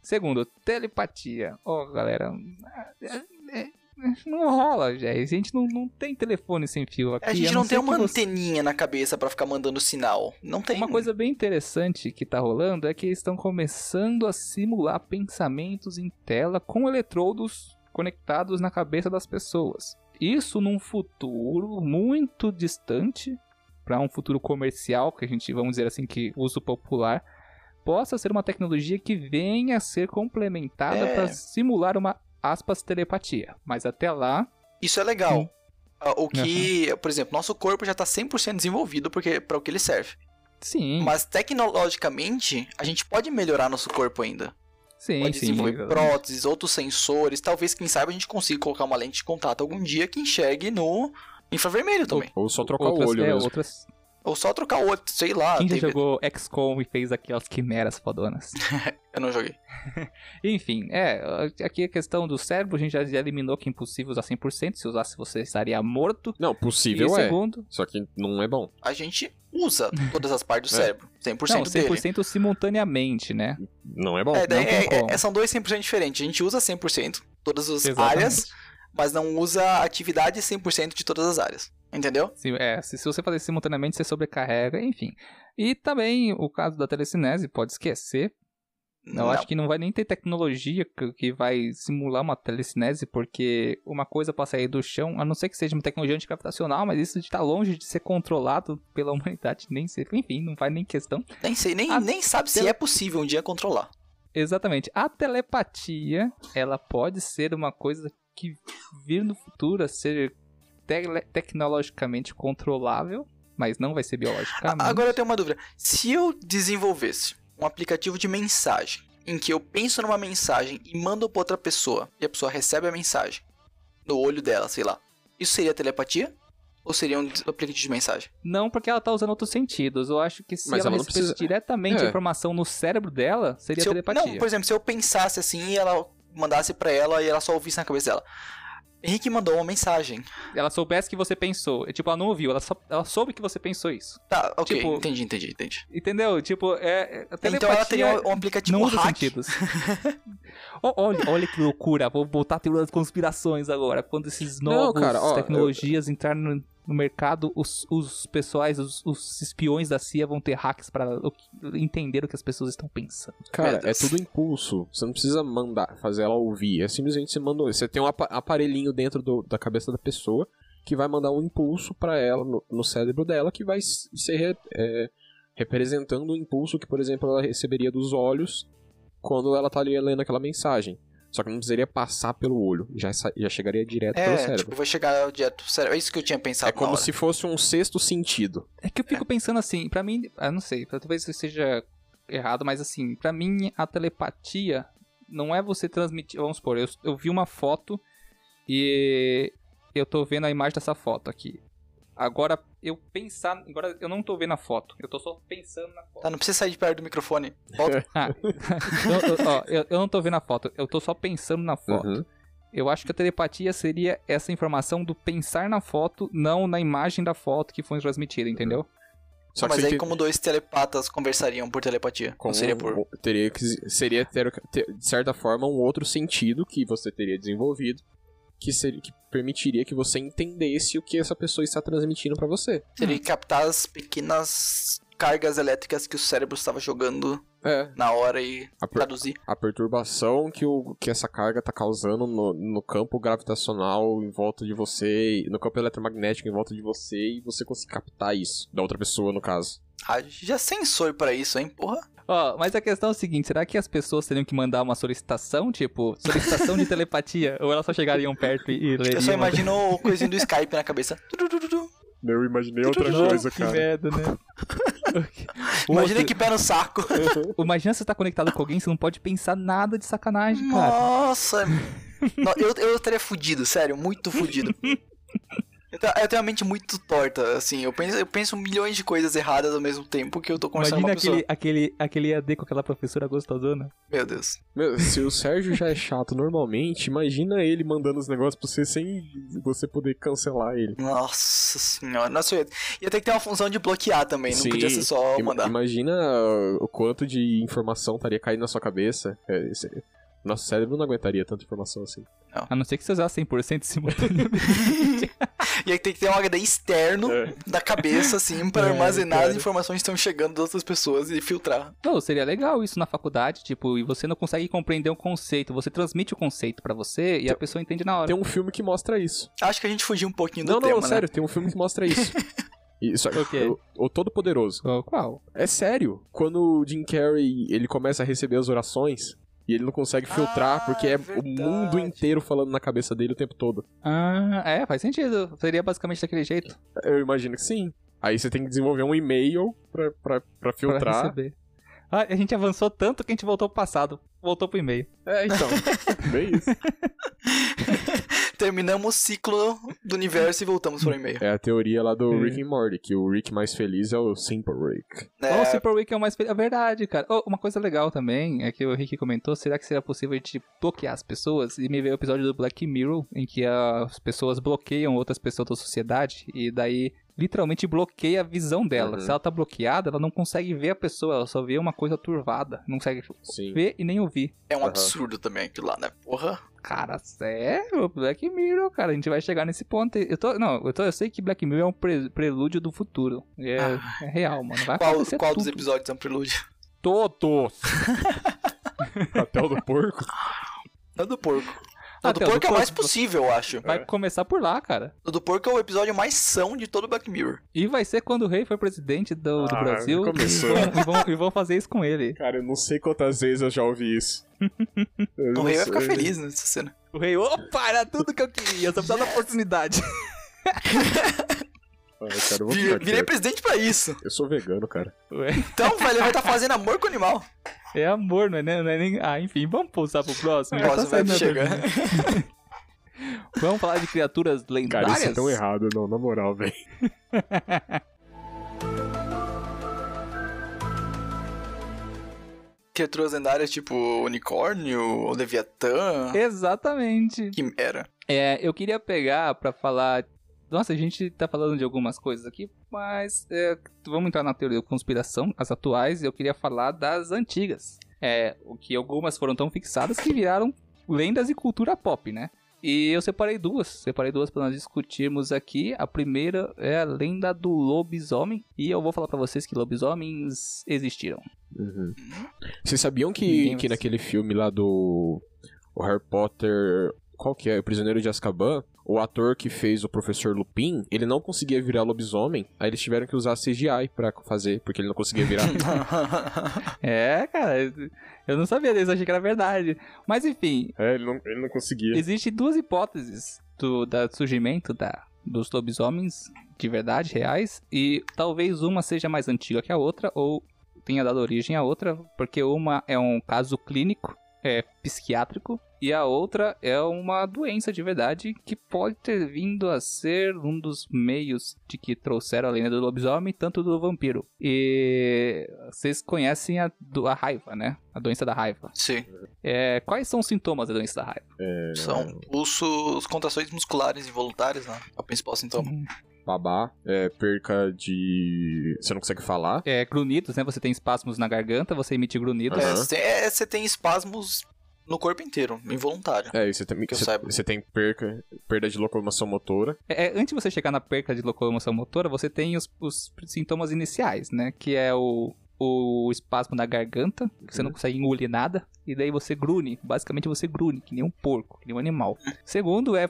Segundo, telepatia. Ó, galera, é- é- não rola, gente. A gente não, não tem telefone sem fio aqui. A gente não ser tem uma você- anteninha na cabeça pra ficar mandando sinal. Não tem. Uma coisa bem interessante que tá rolando é que eles estão começando a simular pensamentos em tela com eletrodos conectados na cabeça das pessoas. Isso num futuro muito distante, para um futuro comercial, que a gente, vamos dizer assim, que uso popular, possa ser uma tecnologia que venha a ser complementada É. para simular uma aspas telepatia. Mas até lá, Isso é legal. Hum. Ah, O que, por exemplo, nosso corpo já tá 100% desenvolvido porque para o que ele serve. sim, Mas tecnologicamente, a gente pode melhorar nosso corpo ainda. Sim, Pode sim. desenvolver exatamente. próteses, outros sensores. Talvez, quem sabe, a gente consiga colocar uma lente de contato algum dia que enxergue no infravermelho também. Ou só trocar outras, o olho é, mesmo. outras Ou só trocar o outro, sei lá. Quem já teve- jogou XCOM e fez aquelas quimeras fodonas? Eu não joguei. Enfim, é, aqui a questão do cérebro, a gente já, já eliminou que é impossível usar 100%, se usasse você estaria morto. Não, possível e é. segundo, Só que não é bom. A gente usa todas as partes do É. cérebro. 100% não, dele. 100% simultaneamente, né? Não é bom. É, daí é- é- são dois 100% diferentes. A gente usa 100% todas as Exatamente. áreas, mas não usa atividade 100% de todas as áreas. Entendeu? Sim, é, se, se você fazer simultaneamente, você sobrecarrega, enfim. E também o caso da telecinese, pode esquecer. Eu acho que não vai nem ter tecnologia que, que vai simular uma telecinese, porque uma coisa pode sair do chão, a não ser que seja uma tecnologia antigravitacional, mas isso está longe de ser controlado pela humanidade, nem ser, enfim, não faz nem questão. Nem sei, nem, A nem sabe se é possível um dia controlar. Exatamente. A telepatia, ela pode ser uma coisa que vir no futuro a ser tele- tecnologicamente controlável, mas não vai ser biologicamente. Agora eu tenho uma dúvida. Se eu desenvolvesse um aplicativo de mensagem em que eu penso numa mensagem e mando pra outra pessoa e a pessoa recebe a mensagem no olho dela, sei lá. Isso seria telepatia? Ou seria um aplicativo de mensagem? Não, porque ela tá usando outros sentidos. Eu acho que se Mas ela, ela precisa- diretamente É. a informação no cérebro dela, seria Se eu- telepatia. não, por exemplo, se eu pensasse assim e ela mandasse pra ela e ela só ouvisse na cabeça dela. Henrique mandou uma mensagem. Ela soubesse que você pensou. É, Tipo, ela não ouviu, ela, só, ela soube que você pensou isso. Tá, ok, Tipo, entendi, entendi, entendi. Entendeu? Tipo, é. é- a Então ela teria um, um aplicativo não hack. sentidos. Olha, olha que loucura. Vou botar a teoria das conspirações agora. Quando esses Não, novos cara, ó, tecnologias entrarem no, no mercado, os, os pessoais, os, os espiões da CIA vão ter hacks para entender o que as pessoas estão pensando. Cara, é tudo impulso. Você não precisa mandar, fazer ela ouvir. É simplesmente você manda. Você tem um apa- aparelhinho dentro do- da cabeça da pessoa que vai mandar um impulso pra ela, no, no cérebro dela, que vai ser re- é, representando o impulso que, por exemplo, ela receberia dos olhos quando ela tá ali lendo aquela mensagem. Só que não precisaria passar pelo olho, já, já chegaria direto pelo É, cérebro. tipo, vai chegar direto. Sério, é isso que eu tinha pensado. é como se fosse um sexto sentido. É que eu fico pensando assim, pra mim, eu não sei, talvez isso seja errado, mas assim, pra mim a telepatia não é você transmitir, vamos supor, eu, eu vi uma foto e eu tô vendo a imagem dessa foto aqui. Agora eu pensar, agora eu não tô vendo a foto, eu tô só pensando na foto. Tá, não precisa sair de perto do microfone. Volta. Ah, eu, eu- ó, eu, eu não tô vendo a foto, eu tô só pensando na foto. Uhum. Eu acho que a telepatia seria essa informação do pensar na foto, não na imagem da foto que foi transmitida, entendeu? Só mas aí você como dois telepatas conversariam por telepatia? Como não seria por... teria que seria ter, ter, de certa forma um outro sentido que você teria desenvolvido que seria que permitiria que você entendesse o que essa pessoa está transmitindo pra você. Seria captar as pequenas cargas elétricas que o cérebro estava jogando É. na hora e A, traduzir. a perturbação que, o, que essa carga tá causando no, no campo gravitacional em volta de você, no campo eletromagnético em volta de você, e você conseguir captar isso, da outra pessoa, no caso. Ah, já sensor pra isso, hein, porra? Ó, mas a questão é o seguinte, será que as pessoas teriam que mandar uma solicitação, tipo, solicitação de telepatia, ou elas só chegariam perto e, leriam? Eu só imagino o coisinho do Skype na cabeça. Eu imaginei Nossa, que merda, né? Imagina Outro- que pé no saco. Imagina você tá conectado com alguém, você não pode pensar nada de sacanagem, cara. Nossa. No- eu, eu estaria fudido, sério, muito fudido. Eu, eu tenho a mente muito torta, assim, eu penso, eu penso milhões de coisas erradas ao mesmo tempo que eu tô conversando Imagina com aquele, aquele, aquele AD com aquela professora gostosona. Meu Deus. Meu, se o Sérgio já é chato normalmente, imagina ele mandando os negócios pra você sem você poder cancelar ele. Nossa senhora. Nossa, ia, ia ter que ter uma função de bloquear também, não Sim. podia ser só mandar. Imagina o quanto de informação estaria caindo na sua cabeça. É, esse- nosso cérebro não aguentaria tanta informação assim. A não ser que você usar 100% simultaneamente. Ia ter que ter um HD externo É. da cabeça, assim, pra É, armazenar cara. as informações que estão chegando das outras pessoas e filtrar. Não, seria legal isso na faculdade, tipo, e você não consegue compreender um conceito, você transmite o conceito pra você e a pessoa entende na hora. Tem um filme que mostra isso. Acho que a gente fugiu um pouquinho do Não, tema, não, né? sério, tem um filme que mostra isso. Isso, O quê? o, o Todo Poderoso. Qual- Qual? É sério. Quando o Jim Carrey ele começa a receber as orações e ele não consegue filtrar Ah, porque é verdade. o mundo inteiro falando na cabeça dele o tempo todo. Ah, é, faz sentido. Seria basicamente daquele jeito. Eu imagino que sim. Aí você tem que desenvolver um e-mail pra, pra, pra Pra filtrar. receber. Ah, a gente avançou tanto que a gente voltou pro passado. Voltou pro e-mail. É, então. Bem isso. Terminamos o ciclo do universo e voltamos pro e-mail. É a teoria lá do É. Rick and Morty, que o Rick mais feliz é o Simple Rick. Oh, o É, Super Week é o mais feliz. É verdade, cara. Oh, uma coisa legal também é que o Rick comentou: será que seria possível a gente bloquear as pessoas? E me veio o episódio do Black Mirror, em que as pessoas bloqueiam outras pessoas da sociedade, e daí literalmente bloqueia a visão dela. Uhum. Se ela tá bloqueada, ela não consegue ver a pessoa, ela só vê uma coisa turvada. Não consegue Sim. ver e nem ouvir. É um Aham. absurdo também aquilo lá, né? Porra. Cara, sério? Black Mirror, cara, a gente vai chegar nesse ponto. Eu tô, não, eu, tô, eu sei que Black Mirror é um pre- prelúdio do futuro. É, é real, mano. Vai Qual, qual dos episódios é um prelúdio? Todos! Até o do porco. Não do porco. Ah, O do porco é o mais possível, eu acho. Vai começar por lá, cara. O do porco é o episódio mais são de todo o Black Mirror. E vai ser quando o rei for presidente do, do Ah, Brasil. E começou. vão, e, vão, e vão fazer isso com ele. Cara, eu não sei quantas vezes eu já ouvi isso. O rei vai ficar feliz nessa cena. O rei, opa, era tudo que eu queria, eu só precisava da oportunidade. Cara, eu vou Vi- ficar Virei quieto. presidente pra isso. Eu sou vegano, cara. Ué, Então, velho, ele vai estar fazendo amor com o animal. É amor, não é, nem- não é nem. Ah, enfim, vamos pulsar pro próximo. O tá próximo vai da chegar. Vamos falar de criaturas Cara, lendárias? isso é tão errado, não, na moral, velho. Criaturas lendárias tipo unicórnio, Leviatã, Exatamente. Quimera. É, eu queria pegar pra falar. Nossa, a gente tá falando de algumas coisas aqui, mas é, vamos entrar na teoria da conspiração, as atuais, e eu queria falar das antigas. É, o que algumas foram tão fixadas que viraram lendas e cultura pop, né? E eu separei duas, separei duas pra nós discutirmos aqui. A primeira é a lenda do lobisomem, e eu vou falar pra vocês que lobisomens existiram. Uhum. Vocês sabiam que, Ninguém que naquele filme lá do o Harry Potter, qual que é? O Prisioneiro de Azkaban, o ator que fez o Professor Lupin, ele não conseguia virar lobisomem, aí eles tiveram que usar CGI pra fazer, porque ele não conseguia virar. É, cara, eu não sabia disso, achei que era verdade. Mas enfim, é, ele não, ele não conseguia. Existem duas hipóteses do da surgimento da, dos lobisomens de verdade, reais, e talvez uma seja mais antiga que a outra, ou tenha dado origem à outra, porque uma é um caso clínico, é psiquiátrico, e a outra é uma doença de verdade que pode ter vindo a ser um dos meios de que trouxeram a lenda do lobisomem, tanto do vampiro. E vocês conhecem a, do- a raiva, né? A doença da raiva. Sim. É, quais são os sintomas da doença da raiva? São pulsos, contrações musculares involuntárias, né? É o principal sintoma. Babá, é, perca de. Você não consegue falar. É, grunhidos, né? Você tem espasmos na garganta, você emite grunhidos. É, tem, é, você tem espasmos no corpo inteiro, involuntário. É, você tem, Que eu você, saiba. você tem perca, perda de locomoção motora. É, é, antes de você chegar na perca de locomoção motora, você tem os, os sintomas iniciais, né? Que é o, o espasmo na garganta, que você não consegue engolir nada, e daí você grune. Basicamente você grune, que nem um porco, que nem um animal. Segundo é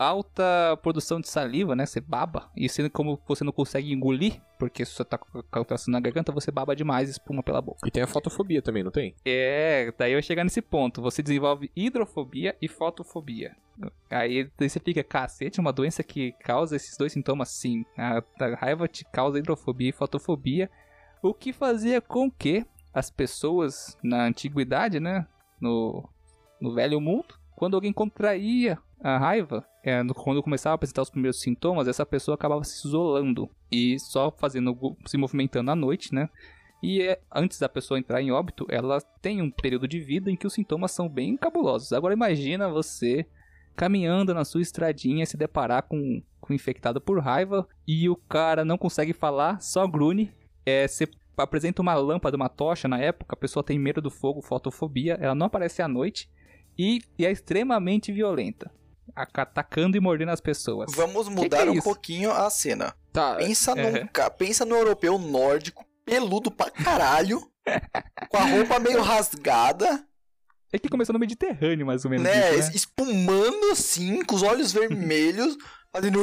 alta produção de saliva, né? Você baba. E sendo como você não consegue engolir, porque você tá com a contração na garganta, você baba demais e espuma pela boca. E tem a fotofobia também, não tem? É, daí eu chegar nesse ponto. Você desenvolve hidrofobia e fotofobia. Aí, você fica, cacete, uma doença que causa esses dois sintomas, sim. A, a raiva te causa hidrofobia e fotofobia. O que fazia com que as pessoas na antiguidade, né? No, no velho mundo, quando alguém contraía a raiva, é, quando começava a apresentar os primeiros sintomas, essa pessoa acabava se isolando e só fazendo, se movimentando à noite, né? E é, antes da pessoa entrar em óbito, ela tem um período de vida em que os sintomas são bem cabulosos. Agora imagina você caminhando na sua estradinha e se deparar com, com um infectado por raiva e o cara não consegue falar, só grune. É, você apresenta uma lâmpada, uma tocha na época, a pessoa tem medo do fogo, fotofobia, ela não aparece à noite e, e é extremamente violenta, atacando e mordendo as pessoas. Vamos que mudar é um isso? pouquinho a cena. Tá. Pensa, num, É. ca- pensa no europeu nórdico, peludo pra caralho, com a roupa meio rasgada, É que começou no Mediterrâneo, mais ou menos. né? isso, né? Espumando assim, com os olhos vermelhos, fazendo.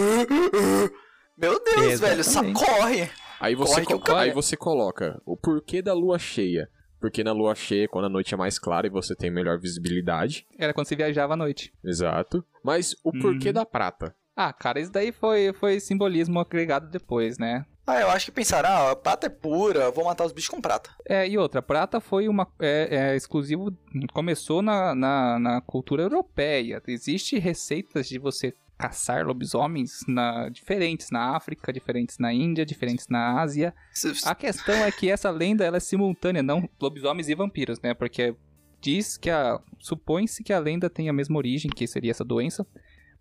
Meu Deus, velho, Exatamente. socorre! Aí você, Corre que co- aí você coloca o porquê da lua cheia. Porque na lua cheia, quando a noite é mais clara e você tem melhor visibilidade. Era quando você viajava à noite. Exato. Mas o porquê Uhum. da prata? Ah, cara, isso daí foi, foi simbolismo agregado depois, né? Ah, eu acho que pensaram, ah, a prata é pura, vou matar os bichos com prata. É, e outra, prata foi uma. É, é exclusivo. Começou na, na, na cultura europeia. Existem receitas de você caçar lobisomens na, diferentes na África, diferentes na Índia, diferentes na Ásia. A questão é que essa lenda ela é simultânea, não lobisomens e vampiros, né? Porque diz que a. Supõe-se que a lenda tem a mesma origem, que seria essa doença.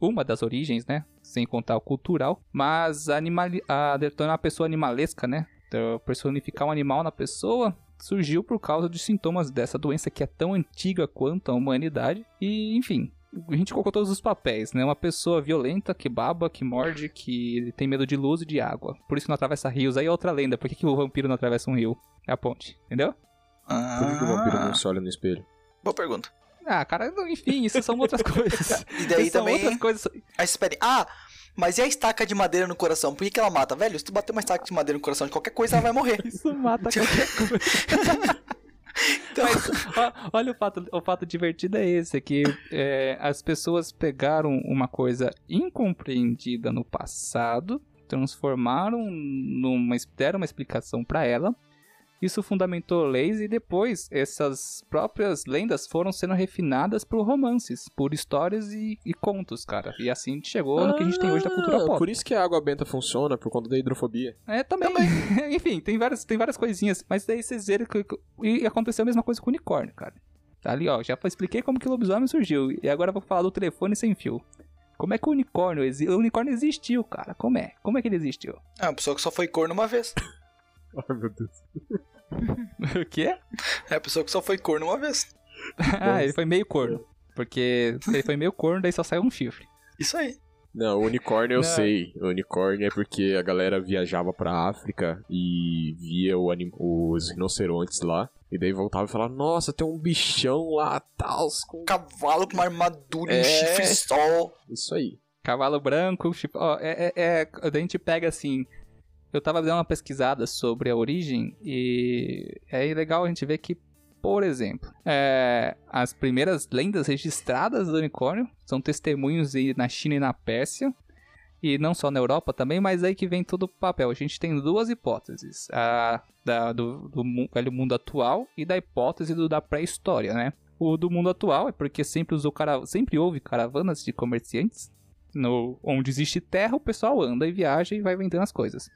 uma das origens, né? Sem contar o cultural. Mas a, animali a tornar a pessoa animalesca, né? Então, personificar um animal na pessoa surgiu por causa dos sintomas dessa doença que é tão antiga quanto a humanidade. E, enfim, a gente colocou todos os papéis, né? Uma pessoa violenta, que baba, que morde, que tem medo de luz e de água. Por isso que não atravessa rios. Aí é outra lenda. Por que, que o vampiro não atravessa um rio? É a ponte, entendeu? Por que, que o vampiro Ah, não se olha no espelho? Boa pergunta. Ah, cara, enfim, isso são outras coisas. E daí Isso são também. outras coisas. Aí espere. Ah, mas e a estaca de madeira no coração? Por que, que ela mata? Velho, se tu bater uma estaca de madeira no coração de qualquer coisa, ela vai morrer. Isso mata qualquer coisa. Então, Ó, Olha o fato, o fato divertido é esse, que é, as pessoas pegaram uma coisa incompreendida no passado, transformaram numa, deram uma explicação pra ela, isso fundamentou leis e depois essas próprias lendas foram sendo refinadas por romances, por histórias e, e contos, cara. E assim a gente chegou no que a gente tem hoje da cultura Ah, pop. Por isso que a água benta funciona, por conta da hidrofobia. É, também. Enfim, tem várias, tem várias coisinhas. Mas daí vocês viram que. E aconteceu a mesma coisa com o unicórnio, cara. Tá ali, ó. Já expliquei como que o lobisomem surgiu. E agora eu vou falar do telefone sem fio. Como é que o unicórnio existe? O unicórnio existiu, cara. Como é? Como é que ele existiu? é uma pessoa que só foi corno uma vez. Ai, meu Deus. o quê? É a pessoa que só foi corno uma vez. ah, ele foi meio corno. Porque ele foi meio corno, daí só saiu um chifre. Isso aí. Não, o unicórnio eu Não. sei. O unicórnio é porque a galera viajava pra África e via o anim- os rinocerontes lá. E daí voltava e falava, nossa, tem um bichão lá, tal, com... Cavalo com uma armadura e É. um chifre só. Isso aí. Cavalo branco, tipo, ó, é, é, é, daí a gente pega assim. Eu tava dando uma pesquisada sobre a origem e é legal a gente ver que, por exemplo, é, as primeiras lendas registradas do unicórnio são testemunhos na China e na Pérsia. E não só na Europa também, mas aí que vem todo o papel. A gente tem duas hipóteses: a da, do, do velho mundo atual e da hipótese do, da pré-história, né? O do mundo atual é porque sempre, usou sempre houve caravanas de comerciantes no, onde existe terra, o pessoal anda e viaja e vai vendendo as coisas.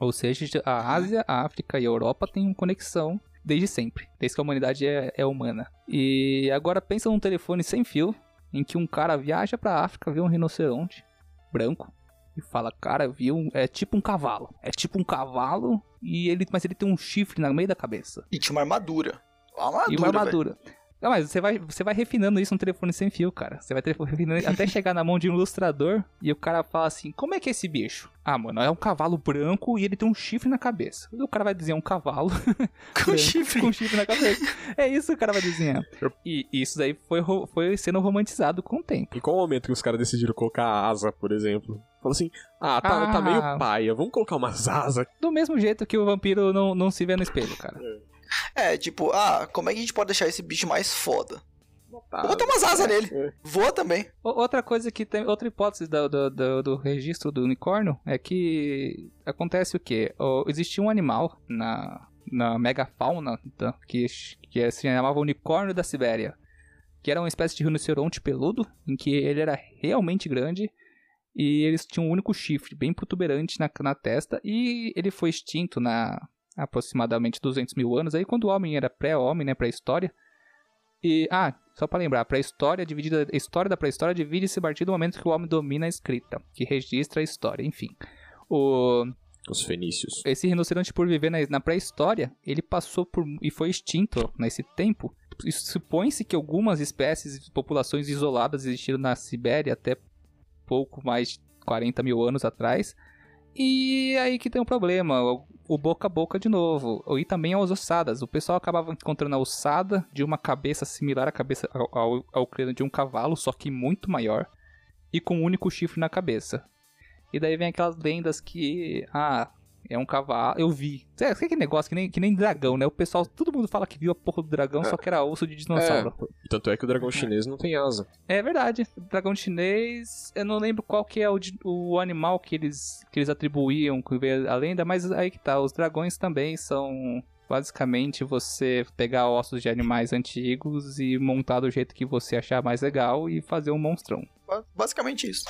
Ou seja, a Ásia, a África e a Europa têm uma conexão desde sempre, desde que a humanidade é, é humana. E agora pensa num telefone sem fio, em que um cara viaja pra África, vê um rinoceronte branco e fala, cara, eu vi um, é tipo um cavalo, é tipo um cavalo e ele, mas ele tem um chifre no meio da cabeça E tinha uma armadura. Uma armadura. e uma armadura. Não, mas você vai, você vai refinando isso no telefone sem fio, cara. Você vai refinando até chegar na mão de um ilustrador e o cara fala assim: Como é que é esse bicho? Ah, mano, é um cavalo branco e ele tem um chifre na cabeça. O cara vai desenhar um cavalo Com branco chifre. com chifre na cabeça. É isso que o cara vai desenhar. E isso daí foi, foi sendo romantizado com o tempo. Em qual momento que os caras decidiram colocar a asa, por exemplo? Falou assim, ah, tá, tá Ah. meio paia, vamos colocar umas asas. Do mesmo jeito que o vampiro não, não se vê no espelho, cara. É, tipo, ah, como é que a gente pode deixar esse bicho mais foda? Tá, Vou botar umas asas nele. é. Voa também. Outra coisa que tem, outra hipótese do, do, do- do registro do unicórnio é que acontece o quê? O- existia um animal na, na megafauna da- que, que se chamava unicórnio da Sibéria, que era uma espécie de rinoceronte peludo, em que ele era realmente grande e eles tinham um único chifre, bem protuberante na, na testa, e ele foi extinto na aproximadamente 200 mil anos, aí quando o homem era pré-homem, né, pré-história, e, ah, só pra lembrar, pré-história dividida, a história da pré-história divide-se a partir do momento que o homem domina a escrita, que registra a história, enfim. O, Os fenícios. esse rinoceronte por viver na, na pré-história, ele passou por e foi extinto nesse tempo. Supõe-se que algumas espécies e populações isoladas existiram na Sibéria até pouco mais de 40 mil anos atrás. E aí que tem um problema, o, boca a boca de novo. E também as ossadas. O pessoal acabava encontrando a ossada de uma cabeça similar à cabeça ao, ao, ao crânio de um cavalo, só que muito maior. E com um único chifre na cabeça. E daí vem aquelas lendas que. Ah, é um cavalo. Eu vi. É, que negócio que nem, que nem dragão, né? O pessoal, todo mundo fala que viu a porra do dragão, só que era osso de dinossauro. Tanto é que o dragão chinês não tem asa. É, verdade. Dragão chinês. Eu não lembro qual que é o, o animal que eles, que eles atribuíam que veio a lenda, mas aí que tá. Os dragões também são. Basicamente, você pegar ossos de animais antigos e montar do jeito que você achar mais legal e fazer um monstrão. Ba- Basicamente isso.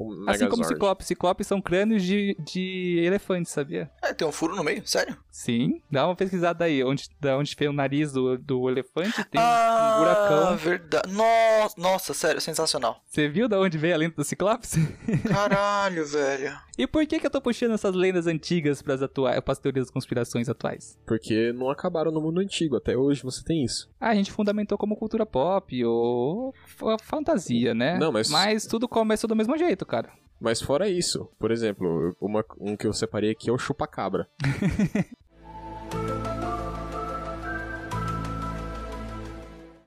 Tipo um Assim como Megazord. ciclopes. Ciclopes são crânios de, de elefantes, sabia? É, tem um furo no meio? Sério? Sim, dá uma pesquisada aí. Onde, da onde veio o nariz do, do elefante, tem ah, um buracão. verdade. Nossa, nossa, sério, sensacional. Você viu da onde veio a lenda do Ciclopes? Caralho, velho. E por que que eu tô puxando essas lendas antigas pras, atua pras teorias das conspirações atuais? Porque não acabaram no mundo antigo, até hoje você tem isso. Ah, a gente fundamentou como cultura pop ou fantasia, né? Não, mas- Mas tudo começou do mesmo jeito, cara. Mas fora isso, por exemplo, uma- um que eu separei aqui é o chupacabra.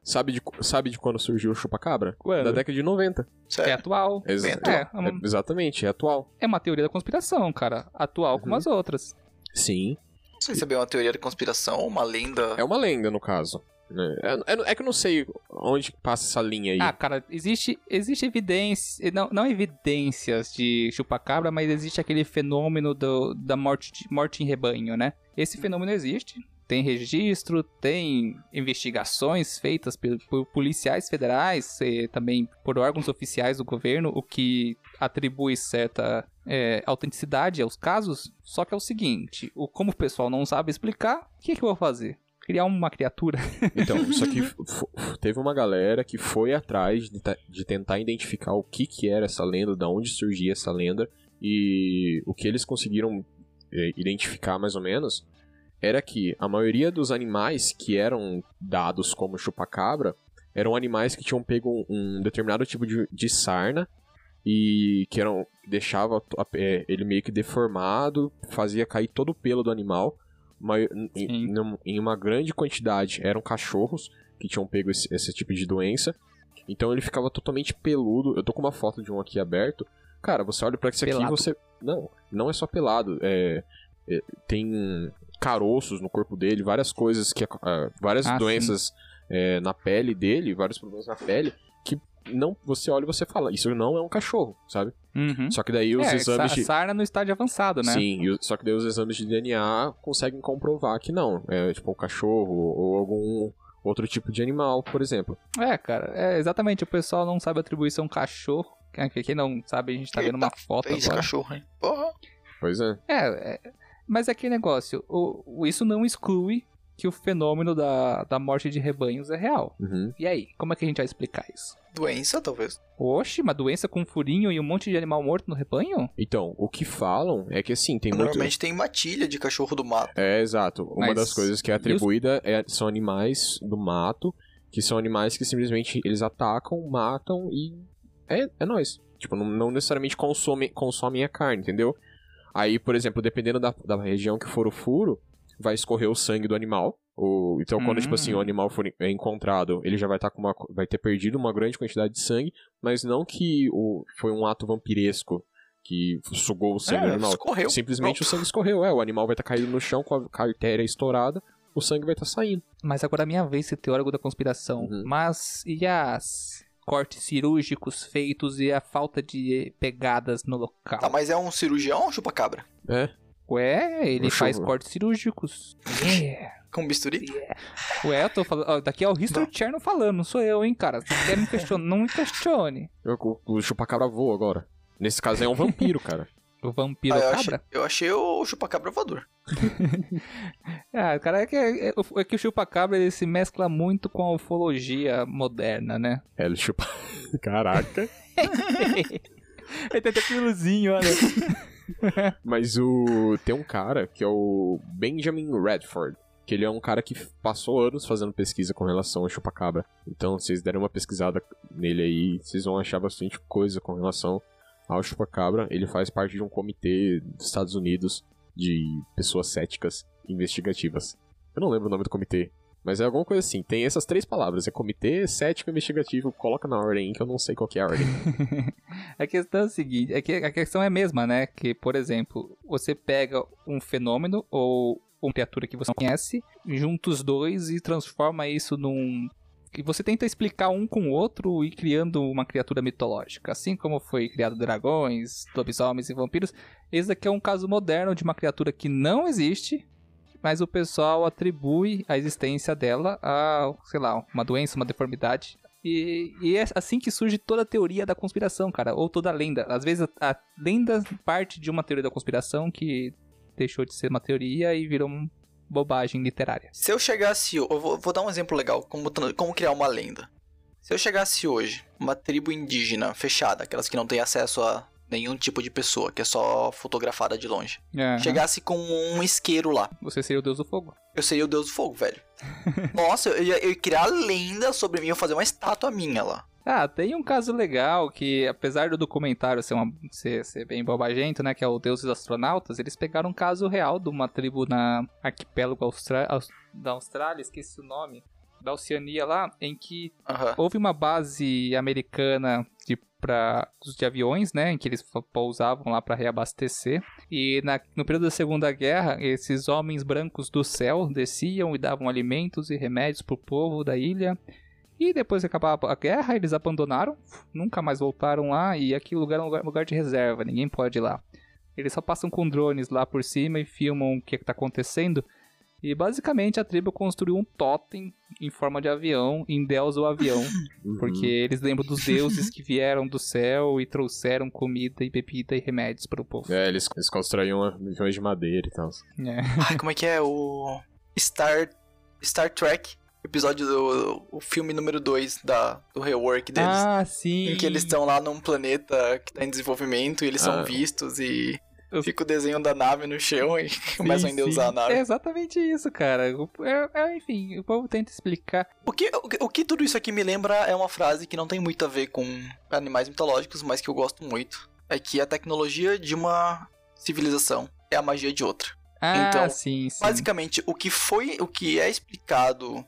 sabe, de, sabe de quando surgiu o chupacabra? Quando? Da década de 90. É Sério. atual. Bem É, é, é uma- exatamente, é atual. É uma teoria da conspiração, cara. Atual como Uhum. as outras. Sim. Não sei se é bem uma teoria da conspiração, uma lenda. É uma lenda, no caso. Né? É, é- é que eu não sei onde passa essa linha aí. Ah, cara, existe, existe evidência. Não, não evidências de chupacabra, mas existe aquele fenômeno do, da morte, morte em rebanho, né? Esse fenômeno existe. Tem registro, tem investigações feitas por, por policiais federais, e também por órgãos oficiais do governo, o que atribui certa é, autenticidade aos casos. Só que é o seguinte: o, como o pessoal não sabe explicar, o que, que eu vou fazer? Criar uma criatura. Então, só que teve uma galera que foi atrás de, de tentar identificar o que que era essa lenda, da onde surgia essa lenda, e o que eles conseguiram eh, identificar mais ou menos era que a maioria dos animais que eram dados como chupacabra eram animais que tinham pego um determinado tipo de, de sarna e que eram deixava eh, ele meio que deformado, fazia cair todo o pelo do animal em, em uma grande quantidade eram cachorros que tinham pego esse, esse tipo de doença. Então ele ficava totalmente peludo. Eu tô com uma foto de um aqui aberto. Cara, você olha pra isso aqui Pelado. você. Não, não é só pelado. É, é, tem caroços no corpo dele, várias coisas que. ah, várias Ah, doenças é, na pele dele, vários problemas na pele. Não, você olha e você fala, isso não é um cachorro, sabe? Uhum. Só que daí os é, exames sa- de. sarna no estágio avançado, né? Sim, e o- só que daí os exames de DNA conseguem comprovar que não. É tipo um cachorro ou algum outro tipo de animal, por exemplo. É, cara, é exatamente. O pessoal não sabe atribuir isso a um cachorro. Quem- não sabe, a gente tá vendo uma foto esse agora. cachorro, hein? Porra. Pois é. É, é, mas é que negócio. O, o- isso não exclui que o fenômeno da, da morte de rebanhos é real. Uhum. E aí, como é que a gente vai explicar isso? Doença, talvez. Oxe, uma doença com furinho e um monte de animal morto no rebanho? Então, o que falam é que assim, tem muito. Normalmente tem matilha de cachorro do mato. É, exato. Uma Mas- das coisas que é atribuída é, são animais do mato, que são animais que simplesmente eles atacam, matam e. É, é nóis. Tipo, não, não necessariamente consomem, consomem a carne, entendeu? Aí, por exemplo, dependendo da, da região que for o furo, vai escorrer o sangue do animal. O, então, quando, Hum. tipo assim, o animal for en- encontrado, ele já vai estar com uma. vai ter perdido uma grande quantidade de sangue, mas não que o, foi um ato vampiresco que sugou o sangue É, do animal. escorreu. Simplesmente Pronto. o sangue escorreu, é. O animal vai estar caído no chão com a, com a artéria estourada, o sangue vai estar saindo. Mas agora é a minha vez de ser teórico da conspiração. Uhum. Mas e as cortes cirúrgicos feitos e a falta de pegadas no local? Tá, mas é um cirurgião ou chupa-cabra? É. Ué, ele O faz chuva. cortes cirúrgicos. Yeah. Com bisturi? Ué, eu tô falando. ó, daqui é o History Cherno falando, não sou eu, hein, cara. Se quer me questionar, não me questione. O, o chupacabra voa agora. Nesse caso é um vampiro, cara. O vampiro Ah, eu, achei, cabra? eu achei o chupacabra voador. Ah, cara, é que, é, é que o chupacabra ele se mescla muito com a ufologia moderna, né? É, ele chupa. Caraca. ele tem até piluzinho, olha. Mas o. Tem um cara que é o Benjamin Redford. Que ele é um cara que passou anos fazendo pesquisa com relação ao chupacabra. Então, se vocês derem uma pesquisada nele aí, vocês vão achar bastante coisa com relação ao chupacabra. Ele faz parte de um comitê dos Estados Unidos de pessoas céticas investigativas. Eu não lembro o nome do comitê. Mas é alguma coisa assim. Tem essas três palavras. É comitê cético investigativo. Coloca na ordem que eu não sei qual que é a ordem. a questão é a seguinte, é que a questão é a mesma, né? Que, por exemplo, você pega um fenômeno ou uma criatura que você não conhece, junta os dois e transforma isso num e você tenta explicar um com o outro e criando uma criatura mitológica. Assim como foi criado dragões, lobisomens e vampiros, esse aqui é um caso moderno de uma criatura que não existe, mas o pessoal atribui a existência dela a, sei lá, uma doença, uma deformidade. E, e é assim que surge toda a teoria da conspiração, cara, ou toda a lenda. Às vezes a, a lenda parte de uma teoria da conspiração que deixou de ser uma teoria e virou uma bobagem literária. Se eu chegasse. Eu vou, vou dar um exemplo legal, como, como criar uma lenda. Se eu chegasse hoje, uma tribo indígena fechada, aquelas que não têm acesso a nenhum tipo de pessoa, que é só fotografada de longe. Aham. Chegasse com um isqueiro lá. Você seria o deus do fogo. Eu seria o deus do fogo, velho. Nossa, eu ia, eu ia criar lenda sobre mim, eu ia fazer uma estátua minha lá. Ah, tem um caso legal que, apesar do documentário ser, uma, ser, ser bem bobagento, né? Que é o Deus dos Astronautas, eles pegaram um caso real de uma tribo na arquipélago Austra Aus- da Austrália, esqueci o nome, da Oceania lá, em que houve uma base americana de, pra, de aviões, né? Em que eles pousavam lá para reabastecer. E na- no período da Segunda Guerra, esses homens brancos do céu desciam e davam alimentos e remédios pro povo da ilha. E depois que acabava a guerra, eles abandonaram, nunca mais voltaram lá. E aquele lugar é um lugar, lugar de reserva, ninguém pode ir lá. Eles só passam com drones lá por cima e filmam o que está acontecendo. E basicamente a tribo construiu um totem em forma de avião, em Deus o avião. Uhum. Porque eles lembram dos deuses que vieram do céu e trouxeram comida e bebida e remédios para o povo. É, eles, eles construíam aviões de madeira e tal. É. Ai, como é que é? O. Star. Star Trek, episódio do. O filme número 2 da, do rework deles. Ah, sim. Em que eles estão lá num planeta que tá em desenvolvimento e eles são Ah. vistos e fica o desenho da nave no chão e começam a endeusar a nave. É exatamente isso, cara. É- é, enfim, o povo tenta explicar. O, que, o, que- o que tudo isso aqui me lembra é uma frase que não tem muito a ver com animais mitológicos, mas que eu gosto muito. É que a tecnologia de uma civilização é a magia de outra. Ah, Então, sim, sim. Basicamente, o que foi, o que é explicado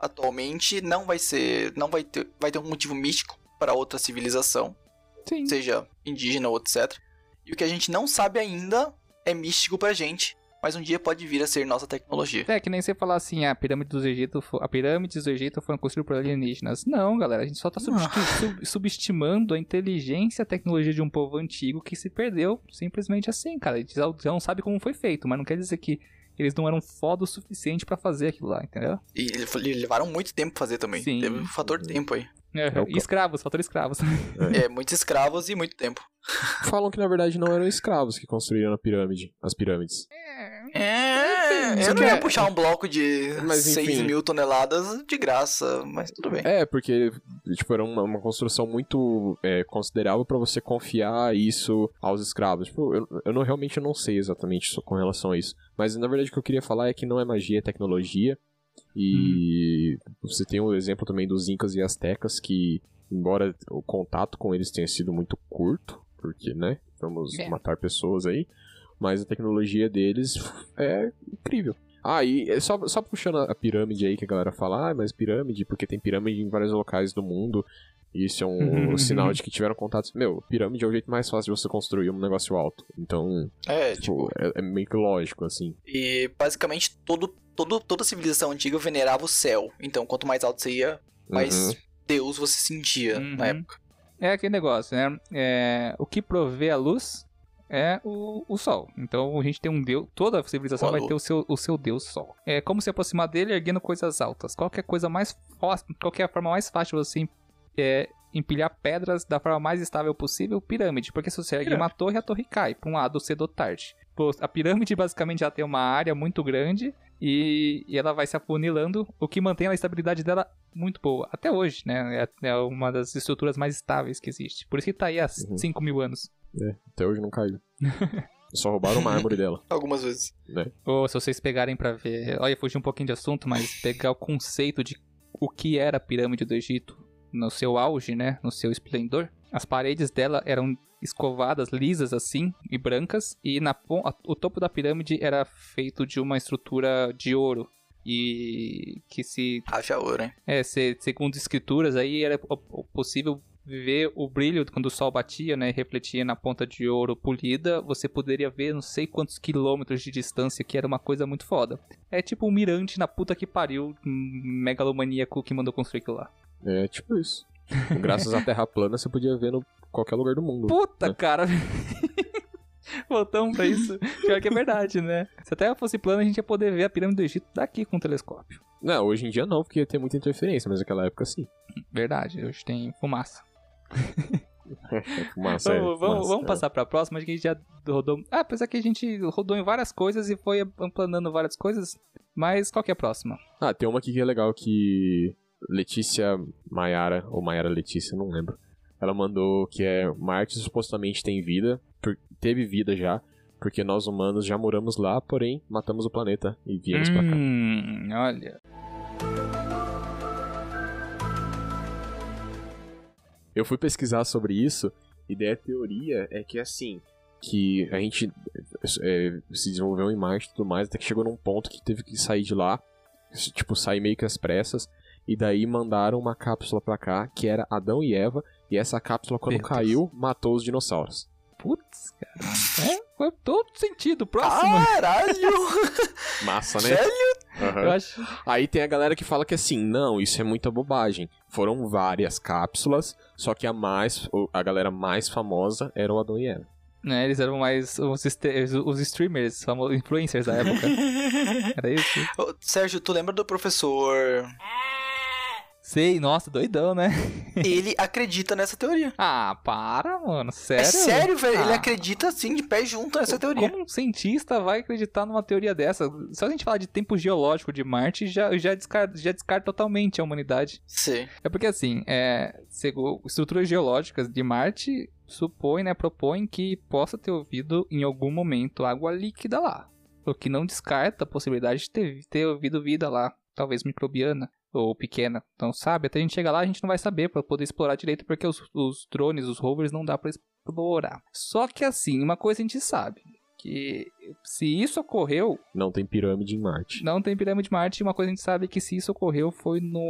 atualmente não vai ser, não vai ter, vai ter um motivo místico para outra civilização, Sim. seja indígena ou etc. E o que a gente não sabe ainda é místico pra gente, mas um dia pode vir a ser nossa tecnologia. É que nem você falar assim, a pirâmide do Egito, a pirâmides do Egito foram construídas por alienígenas. Não, galera, a gente só tá sub- subestimando a inteligência e a tecnologia de um povo antigo que se perdeu simplesmente assim, cara. A gente já não sabe como foi feito, mas não quer dizer que eles não eram foda o suficiente pra fazer aquilo lá, entendeu? E le- levaram muito tempo pra fazer também. Sim. Teve um fator tempo aí. É, É e ca- escravos, faltaram escravos. É, muitos escravos e muito tempo. Falam que na verdade não eram escravos que construíram a pirâmide, as pirâmides. É, Isso eu não que ia é- puxar um bloco de Mas, 6 enfim. mil toneladas de graça, mas tudo bem. É, porque tipo, era uma, uma construção muito é, considerável pra você confiar isso aos escravos. Tipo, eu, eu não, realmente não sei exatamente com relação a isso. Mas na verdade o que eu queria falar é que não é magia, é tecnologia. E você tem o exemplo também dos Incas e Aztecas que, embora o contato com eles tenha sido muito curto, porque, né, vamos É. matar pessoas aí, mas a tecnologia deles é incrível. Ah, e é só, só puxando a pirâmide aí que a galera fala, ah, mas pirâmide, porque tem pirâmide em vários locais do mundo, isso é um sinal de que tiveram contatos. Meu, pirâmide é o jeito mais fácil de você construir um negócio alto. Então, É, tipo, tipo, é, é meio que lógico, assim. E basicamente todo, todo, toda civilização antiga venerava o céu. Então, quanto mais alto você ia, mais Uhum. Deus você sentia Uhum. na época. É aquele negócio, né? É, o que provê a luz é o, o sol. Então a gente tem um deus. Toda civilização vai ter o seu, o seu deus sol. É como se aproximar dele erguendo coisas altas. Qual que é a coisa mais fácil. Qual que é a forma mais fácil de você é, empilhar pedras da forma mais estável possível? Pirâmide. Porque se você ergue uma torre, a torre cai. Pra um lado, cedo ou tarde. A pirâmide basicamente já tem uma área muito grande e, e ela vai se afunilando, o que mantém a estabilidade dela muito boa. Até hoje, né? É, é uma das estruturas mais estáveis que existe. Por isso que tá aí há Uhum. 5 mil anos. É, até hoje não caiu. Só roubaram uma árvore dela. Algumas vezes. Ou se vocês pegarem pra ver. Olha, fugi um pouquinho de assunto, mas pegar o conceito de o que era a pirâmide do Egito no seu auge, né? No seu esplendor. As paredes dela eram escovadas, lisas assim, e brancas. E na, o topo da pirâmide era feito de uma estrutura de ouro. E que se Haja ouro, hein? É, se- segundo escrituras, aí era po- po- possível ver o brilho quando o sol batia, né, refletia na ponta de ouro polida, você poderia ver não sei quantos quilômetros de distância, que era uma coisa muito foda. É tipo um mirante na puta que pariu, um megalomaníaco que mandou construir aquilo lá. É tipo isso. Graças à Terra plana, você podia ver no qualquer lugar do mundo. Puta, É. cara! Voltamos pra isso. Pior que é verdade, né? Se a Terra fosse plana, a gente ia poder ver a pirâmide do Egito daqui com o telescópio. Não, hoje em dia não, porque ia ter muita interferência, mas naquela época sim. Verdade, hoje tem fumaça. É, Vamos, vamos, massa, vamos é. passar pra próxima, acho que a gente já rodou. Ah, apesar que a gente rodou em várias coisas e foi planando várias coisas. Mas qual que é a próxima? Ah, tem uma aqui que é legal que Letícia Maiara, ou Maiara Letícia, não lembro. Ela mandou que é Marte supostamente tem vida, teve vida já, porque nós humanos já moramos lá, porém matamos o planeta e viemos pra cá. Hum, olha. Eu fui pesquisar sobre isso e daí a teoria é que assim, que a gente é, se desenvolveu em Marte e tudo mais, até que chegou num ponto que teve que sair de lá, tipo, sair meio que às pressas, e daí mandaram uma cápsula pra cá, que era Adão e Eva, e essa cápsula, quando Meu Deus. caiu, matou os dinossauros. Putz, cara. É, foi todo sentido. Próximo. Caralho! Massa, né? Sério? Aham. Eu acho. Aí tem a galera que fala que assim, não, isso é muita bobagem. Foram várias cápsulas, só que a mais, a galera mais famosa era o Adão e Eva. Né, eles eram mais os, os streamers, influencers da época. Era isso? Ô, Sérgio, tu lembra do professor? Sei, nossa, doidão, né? Ele acredita nessa teoria. Ah, para, mano. Sério? É sério, velho. Ele Ah. acredita assim, de pé junto nessa teoria. Como um cientista vai acreditar numa teoria dessa? Só a gente falar de tempo geológico de Marte já, já, descarta, já descarta totalmente a humanidade. Sim. É porque assim, é, segundo estruturas geológicas de Marte supõe, né, propõe que possa ter ouvido em algum momento água líquida lá. O que não descarta a possibilidade de ter, ter ouvido vida lá, talvez microbiana ou pequena. Então, sabe, até a gente chegar lá a gente não vai saber para poder explorar direito porque os, os drones, os rovers não dá para explorar. Só que assim, uma coisa a gente sabe, que se isso ocorreu, Não tem pirâmide em Marte. não tem pirâmide de Marte. e Uma coisa a gente sabe é que se isso ocorreu foi no,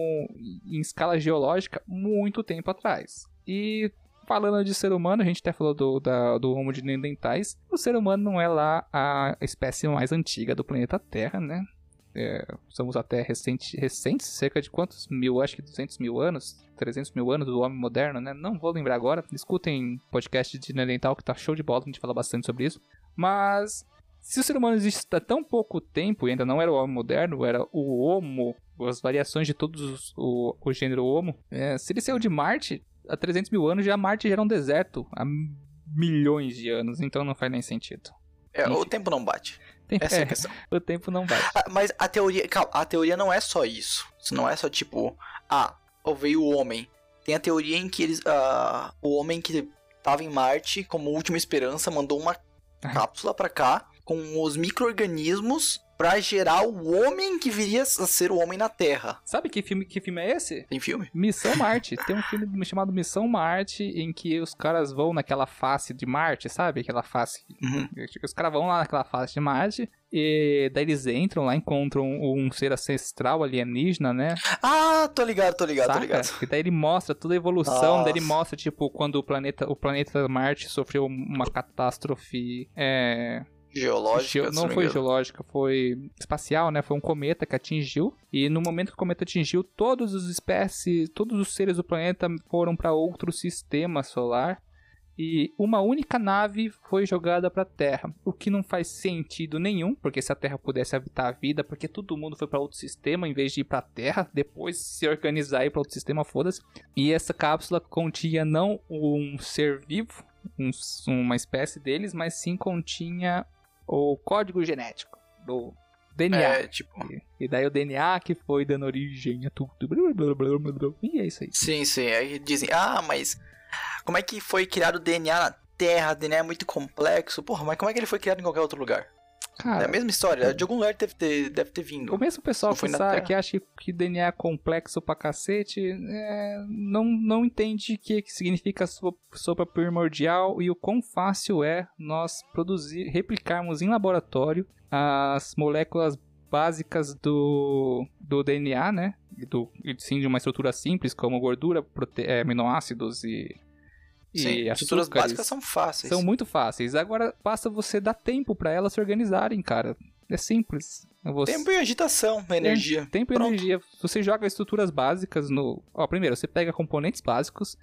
em escala geológica muito tempo atrás. E falando de ser humano, a gente até falou do, da, do Homo de Neandertais. O ser humano não é lá a espécie mais antiga do planeta Terra, né? É, somos até recente, recentes, cerca de quantos mil? Acho que 200 mil anos, 300 mil anos do homem moderno, né? Não vou lembrar agora. Escutem podcast de Neandertal que tá show de bola, a gente fala bastante sobre isso. Mas se o ser humano existe há tão pouco tempo e ainda não era o homem moderno, era o Homo, as variações de todos os, o, o gênero Homo, é, se ele saiu de Marte há 300 mil anos, já Marte já era um deserto há milhões de anos, então não faz nem sentido. É, o tempo não bate. Tem, Essa é a é, questão. o tempo não bate. Ah, mas a teoria. Calma, a teoria não é só isso. Isso não é só tipo. Ah, veio o homem. Tem a teoria em que eles. ah, o homem que tava em Marte, como última esperança, mandou uma cápsula pra cá com os micro-organismos pra gerar o homem que viria a ser o homem na Terra. Sabe que filme, que filme é esse? Tem filme? Missão Marte. Tem um filme chamado Missão Marte em que os caras vão naquela face de Marte, sabe? Aquela face Uhum. Os caras vão lá naquela face de Marte e daí eles entram lá, encontram um ser ancestral alienígena, né? Ah, tô ligado, tô ligado, tô Saca? ligado. E daí ele mostra toda a evolução, Nossa. daí ele mostra, tipo, quando o planeta, o planeta Marte sofreu uma catástrofe. É, Geológica, geo- se não foi geológica, foi espacial, né? Foi um cometa que atingiu. E no momento que o cometa atingiu, todas as espécies, todos os seres do planeta foram para outro sistema solar. E uma única nave foi jogada para a Terra, o que não faz sentido nenhum, porque se a Terra pudesse habitar a vida, porque todo mundo foi para outro sistema em vez de ir para a Terra, depois se organizar e ir para outro sistema, foda-se. E essa cápsula continha não um ser vivo, um- uma espécie deles, mas sim continha o código genético do DNA. É, tipo. E daí o DNA que foi dando origem a tudo. Blá, blá, blá, blá, blá. E é isso aí. Sim, sim. Aí dizem, ah, mas como é que foi criado o DNA na Terra? O DNA é muito complexo. Porra, mas como é que ele foi criado em qualquer outro lugar? É Cara, a mesma história. De algum lugar deve ter, deve ter vindo. o mesmo pessoal que, sabe, que acha que DNA é complexo pra cacete é, não, não entende o que, que significa so- sopa primordial e o quão fácil é nós produzir, replicarmos em laboratório as moléculas básicas do, do DNA, né? E Do, sim, de uma estrutura simples, como gordura, prote- é, aminoácidos e, e Sim, estruturas básicas são fáceis. São muito fáceis. Agora basta você dar tempo pra elas se organizarem, cara. É simples. Você... Tempo e agitação, energia. Tempo e Pronto. energia. Você joga estruturas básicas no. Ó, primeiro, você pega componentes básicos,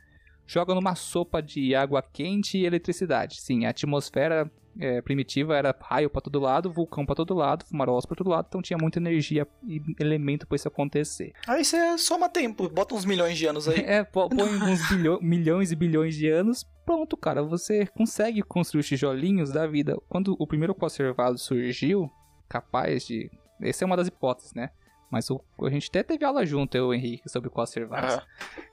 joga numa sopa de água quente e eletricidade. Sim, a atmosfera é, primitiva era raio pra todo lado, vulcão pra todo lado, fumarolas pra todo lado, então tinha muita energia e elemento pra isso acontecer. Aí você soma tempo, bota uns milhões de anos aí. É, põe uns bilho- milhões e bilhões de anos, pronto, cara, você consegue construir os tijolinhos da vida. Quando o primeiro conservado surgiu, capaz de. Essa é uma das hipóteses, né? Mas o- a gente até teve aula junto, eu e o Henrique, sobre conservados. Aham.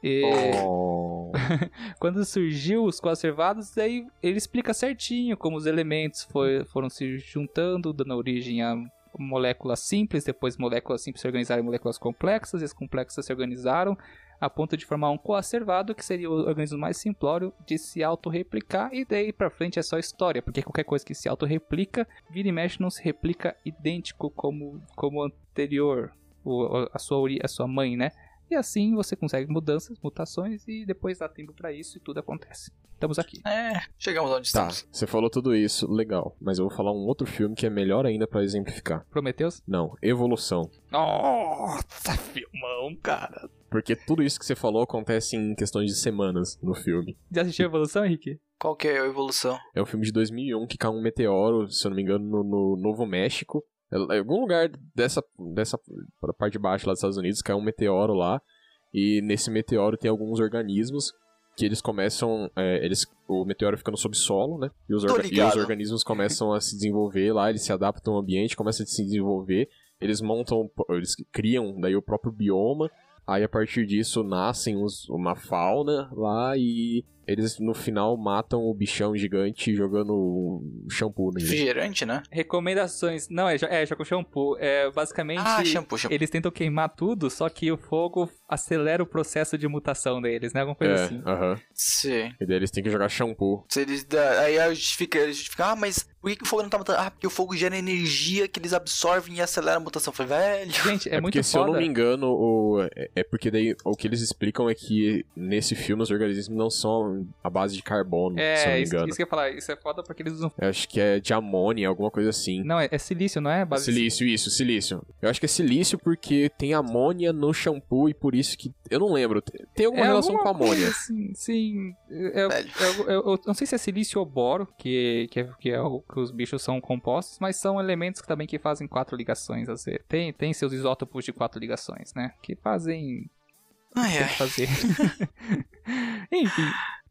E Oh. quando surgiu os conservados, aí ele explica certinho como os elementos foi- foram se juntando, dando origem a moléculas simples, depois moléculas simples se organizaram em moléculas complexas, e as complexas se organizaram a ponto de formar um coacervado, que seria o organismo mais simplório de se autorreplicar, e daí pra frente é só história, porque qualquer coisa que se autorreplica, vira e mexe não se replica idêntico como, como o anterior, o- a, sua, a sua mãe, né? E assim você consegue mudanças, mutações e depois dá tempo pra isso e tudo acontece. Estamos aqui. É, chegamos onde Tá, estamos. você falou tudo isso, legal. Mas eu vou falar um outro filme que é melhor ainda pra exemplificar. Prometeus? Não, Evolução. Nossa, filmão, cara. Porque tudo isso que você falou acontece em questões de semanas no filme. Já assistiu a Evolução, Henrique? Qual que é a evolução? É um filme de 2001 que cai um meteoro, se eu não me engano, no, no Novo México. Em algum lugar dessa, dessa parte de baixo lá dos Estados Unidos cai um meteoro lá. E nesse meteoro tem alguns organismos que eles começam. é, eles, o meteoro fica no subsolo, né? E os, e os organismos começam a se desenvolver lá, eles se adaptam ao ambiente, começam a se desenvolver. Eles montam, eles criam daí o próprio bioma. Aí a partir disso nascem uns- uma fauna lá e eles no final matam o bichão gigante jogando um shampoo nele. Refrigerante, né? Recomendações. Não, é, é já com shampoo. É, basicamente, Ah, shampoo, shampoo. eles tentam queimar tudo, só que o fogo acelera o processo de mutação deles, né? Alguma coisa É, assim. aham. Sim. E daí eles têm que jogar shampoo. Se eles dá- aí eles justificam, ah, mas por que, que o fogo não tá matando? Ah, porque o fogo gera energia que eles absorvem e acelera a mutação. Falei, velho. Gente, é, É, muito porque, se eu não me engano, o... é- é porque daí o que eles explicam é que nesse filme os organismos não são a base de carbono, se eu não É, me isso, engano. isso que eu ia falar. Isso é foda porque eles usam. Eu acho que é de amônia, alguma coisa assim. Não, é, é silício, não é? Base Silício, isso, silício. Eu acho que é silício porque tem amônia no shampoo e por isso que. Eu não lembro. Tem alguma É relação alguma com amônia. coisa Sim, sim. Eu, eu- eu- eu não sei se é silício ou boro, que, que, é, que é o que os bichos são compostos, mas são elementos que também que fazem quatro ligações. Assim. Tem, tem seus isótopos de quatro ligações, né? Que fazem Ai, ai. que fazer. Enfim,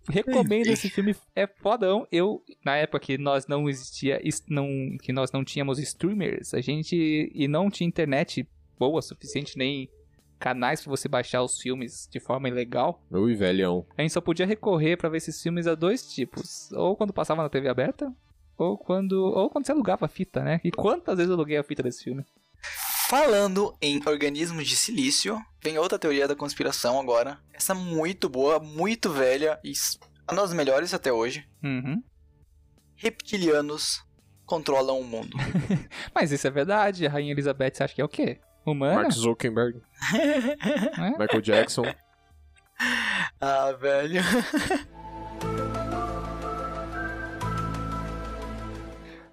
recomendo esse filme, é fodão. Eu, na época que nós não existia, is- não, que nós não tínhamos streamers, a gente, e não tinha internet boa o suficiente, nem canais pra você baixar os filmes de forma ilegal, Ui, velhão. a gente só podia recorrer pra ver esses filmes a dois tipos. Ou quando passava na TV aberta, ou quando, ou quando você alugava a fita, né? E quantas vezes eu aluguei a fita desse filme? Falando em organismos de silício, vem outra teoria da conspiração agora. Essa muito boa, muito velha e uma das melhores até hoje. Uhum. Reptilianos controlam o mundo. Mas isso é verdade, a Rainha Elizabeth você acha que é o quê? Humana? Mark Zuckerberg, Né? Michael Jackson. ah, velho.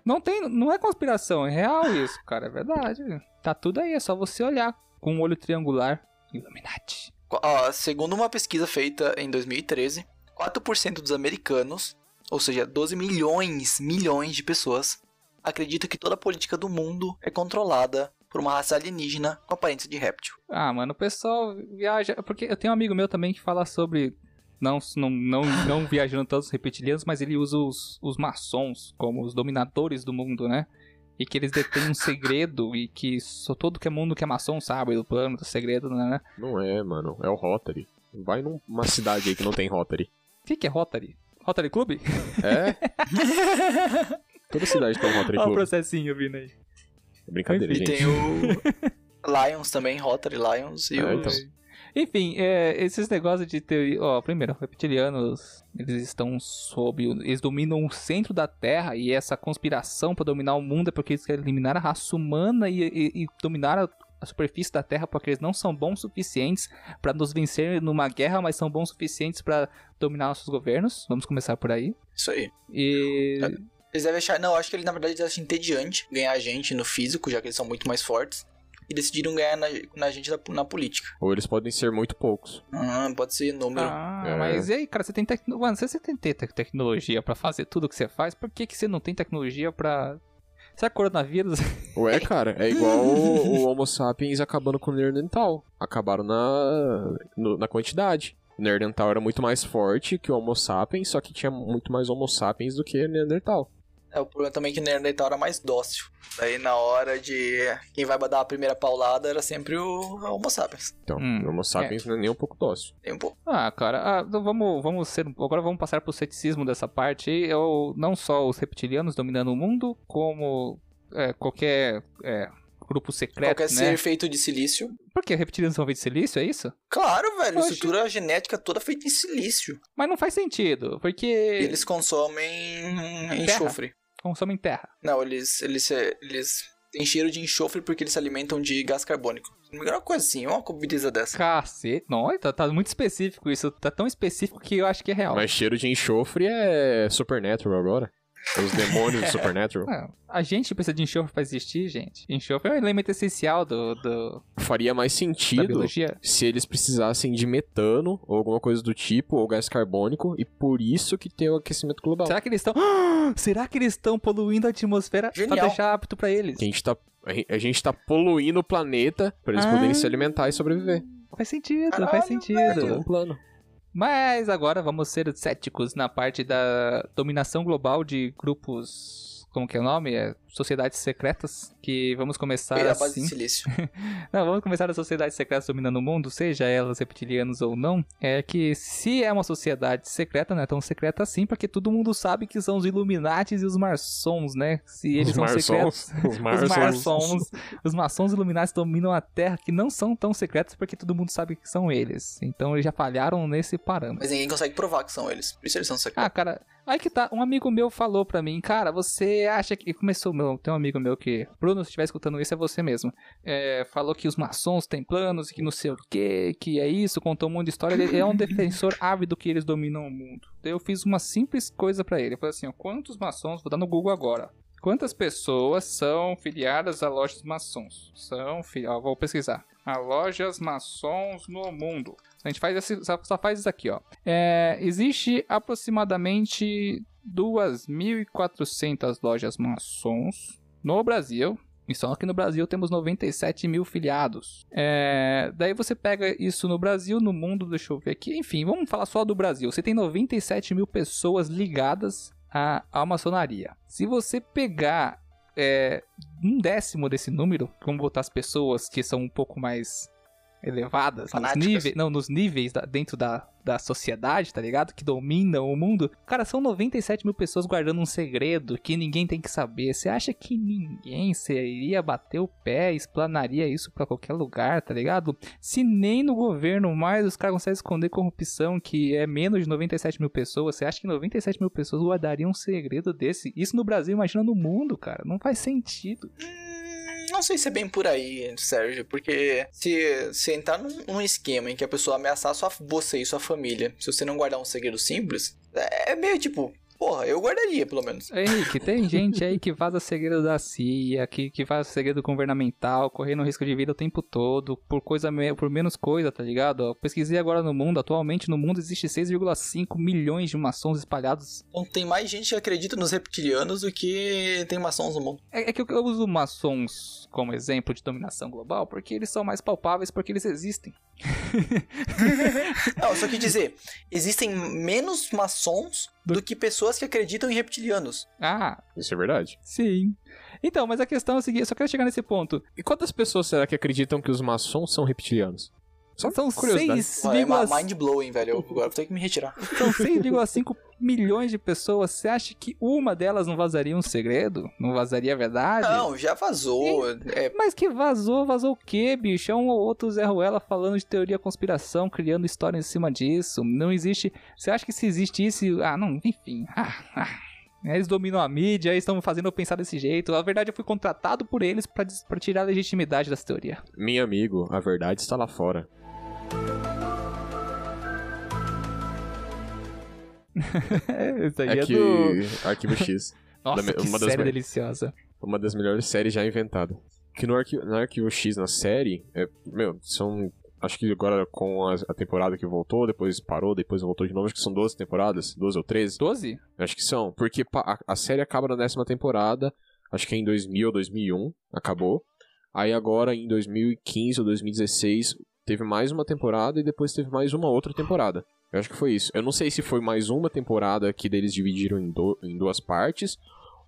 Não tem, não é conspiração, é real isso, cara, é verdade. Tá tudo aí, é só você olhar com um olho triangular. Illuminati. Ó, segundo uma pesquisa feita em 2013, 4% dos americanos, ou seja, 12 milhões, milhões de pessoas, acreditam que toda a política do mundo é controlada por uma raça alienígena com aparência de réptil. Ah, mano, o pessoal viaja. Porque eu tenho um amigo meu também que fala sobre. Não, não, não, não viajando tantos reptilianos, mas ele usa os, os maçons como os dominadores do mundo, né? E que eles detêm um segredo e que só todo que é mundo que é maçom sabe do plano, do segredo, né? Não é, mano. É o Rotary. Vai numa cidade aí que não tem Rotary. O que, que é Rotary? Rotary Club? É? Toda cidade tem um Rotary Olha o Club. processinho vindo aí. É brincadeira, E gente. tem o Lions também, Rotary Lions e É, os... então. Enfim, é, esses negócios de ter. Ó, primeiro, reptilianos, eles estão sob. Eles dominam o centro da Terra e essa conspiração pra dominar o mundo é porque eles querem eliminar a raça humana e, e- e dominar a, a superfície da Terra porque eles não são bons suficientes pra nos vencer numa guerra, mas são bons suficientes pra dominar nossos governos. Vamos começar por aí. Isso aí. E. Eles devem achar... Não, eu acho que eles na verdade acham entediante ganhar a gente no físico, já que eles são muito mais fortes. E decidiram ganhar na, na gente na, na política. Ou eles podem ser muito poucos. Ah, pode ser número. Ah, É. mas e aí, cara, você tem tecnologia. Mano, se você tem te- te- tecnologia pra fazer tudo que você faz, por que, que você não tem tecnologia pra. Será que coronavírus? Ué, cara, é igual o, o Homo sapiens acabando com o Neandertal. Acabaram na, no- na quantidade. O Neandertal era muito mais forte que o Homo sapiens, só que tinha muito mais Homo sapiens do que Neandertal. É, o problema também é que o Neandertal era mais dócil. Daí na hora de quem vai dar a primeira paulada era sempre o Homo sapiens. Então, Hum, o Homo sapiens não é nem um pouco dócil. Tem um pouco. Ah, cara, ah, então vamos, vamos ser. Agora vamos passar pro ceticismo dessa parte. Eu, não só os reptilianos dominando o mundo, como é, qualquer é, grupo secreto, Qualquer né? ser feito de silício. Por que reptilianos são feitos de silício, é isso? Claro, velho, Oxe. estrutura genética toda feita em silício. Mas não faz sentido, porque Eles consomem enxofre. Consomem terra. Não, eles, eles, eles têm cheiro de enxofre porque eles se alimentam de gás carbônico. Se não me engano, é uma coisa assim, uma combineza dessa. Cacete. Não, tá, tá muito específico isso. Tá tão específico que eu acho que é real. Mas cheiro de enxofre é Supernatural agora. Os demônios do Supernatural. Não, a gente precisa de enxofre pra existir, gente. Enxofre é um elemento essencial do, do- Faria mais sentido se eles precisassem de metano ou alguma coisa do tipo, ou gás carbônico, e por isso que tem o aquecimento global. Será que eles estão. Será que eles estão poluindo a atmosfera pra Genial. deixar apto pra eles? A gente tá, a gen- a gente tá poluindo o planeta pra eles Ah. poderem se alimentar e sobreviver. Faz sentido, Caralho, faz Todo sentido. um plano. Mas agora vamos ser céticos na parte da dominação global de grupos. Como que é o nome? É sociedades secretas. Que vamos começar Feita à base assim. de silício. Não, vamos começar as sociedades secretas dominando o mundo, seja elas reptilianos ou não. É que se é uma sociedade secreta, não é tão secreta assim, porque todo mundo sabe que são os Illuminates e os maçons, né? Se eles Os são maçons. secretos. Os maçons, os maçons Illuminates dominam a Terra, que não são tão secretos porque todo mundo sabe que são eles. Então eles já falharam nesse parâmetro. Mas ninguém consegue provar que são eles. Por isso eles são secretos. Ah, cara, aí que tá. Um amigo meu falou pra mim, cara, você acha que. Começou, meu, tem um amigo meu que. Bruno, se estiver escutando isso, é você mesmo. É, falou que os maçons têm planos e que não sei o que, que é isso, contou um monte de história. Ele é um defensor ávido que eles dominam o mundo. Daí eu fiz uma simples coisa pra ele. Eu falei assim: ó, quantos maçons. Vou dar no Google agora. Quantas pessoas são filiadas a lojas maçons? São. fi- Ó, vou pesquisar. A lojas maçons no mundo. A gente faz esse, só, faz isso aqui, ó. É, existe aproximadamente 2.400 lojas maçons no Brasil. E só que no Brasil temos 97 mil filiados. É, daí você pega isso no Brasil, no mundo, deixa eu ver aqui. Enfim, vamos falar só do Brasil. Você tem 97 mil pessoas ligadas à, à maçonaria. Se você pegar é, um décimo desse número, vamos botar as pessoas que são um pouco mais elevadas, nos níveis, não, nos níveis da- dentro da, da sociedade, tá ligado? Que dominam o mundo. Cara, são 97 mil pessoas guardando um segredo que ninguém tem que saber. Você acha que ninguém seria bater o pé, explanaria isso pra qualquer lugar, tá ligado? Se nem no governo mais os caras conseguem esconder corrupção, que é menos de 97 mil pessoas, você acha que 97 mil pessoas guardariam um segredo desse? Isso no Brasil, imagina no mundo, cara. Não faz sentido. Hum, Não sei se é bem por aí, Sérgio, porque se, se entrar num, num esquema em que a pessoa ameaçar sua, você e sua família, se você não guardar um segredo simples, é, é meio tipo, porra, eu guardaria pelo menos. Henrique, tem gente aí que vaza segredo da CIA, que, que vaza segredo governamental, correndo risco de vida o tempo todo, por coisa por menos coisa, tá ligado? Eu pesquisei agora no mundo, atualmente no mundo existe 6,5 milhões de maçons espalhados. Então tem mais gente que acredita nos reptilianos do que tem maçons no mundo. É, é que eu, eu uso maçons como exemplo de dominação global porque eles são mais palpáveis, porque eles existem. Não, só quis dizer, existem menos maçons do que pessoas que acreditam em reptilianos. Ah, Isso é verdade. sim. Então, mas a questão é a seguinte, eu só quero chegar nesse ponto. E quantas pessoas será que acreditam que os maçons são reptilianos? Só São curiosidade. 6,5 É mind blowing, velho. Eu agora vou ter que me retirar. São 6,5 milhões de pessoas. Você acha que uma delas não vazaria um segredo? Não vazaria a verdade? Não, já vazou. É, Mas que vazou, vazou o quê, bicho? É um ou outro Zé Ruela falando de teoria conspiração, criando história em cima disso. Não existe. Você acha que se existe isso. Ah, não, enfim. Ah, ah. Eles dominam a mídia, eles estão fazendo eu pensar desse jeito. Na verdade, eu fui contratado por eles pra tirar a legitimidade dessa teoria. Meu amigo, a verdade está lá fora. Isso aí é, Aqui, do. Arquivo X. Nossa, da que uma das série me- deliciosa. Uma das melhores séries já inventadas. que no arquivo, no arquivo X na série, é, meu, são. Acho que agora com a, a temporada que voltou, depois parou, depois voltou de novo, acho que são 12 temporadas, 12 ou 13. 12? Acho que são, porque a, a série acaba na décima temporada, acho que é em 2000 ou 2001, acabou. Aí agora em 2015 ou 2016 teve mais uma temporada e depois teve mais uma outra temporada. Eu acho que foi isso. Eu não sei se foi mais uma temporada que eles dividiram em, do- em duas partes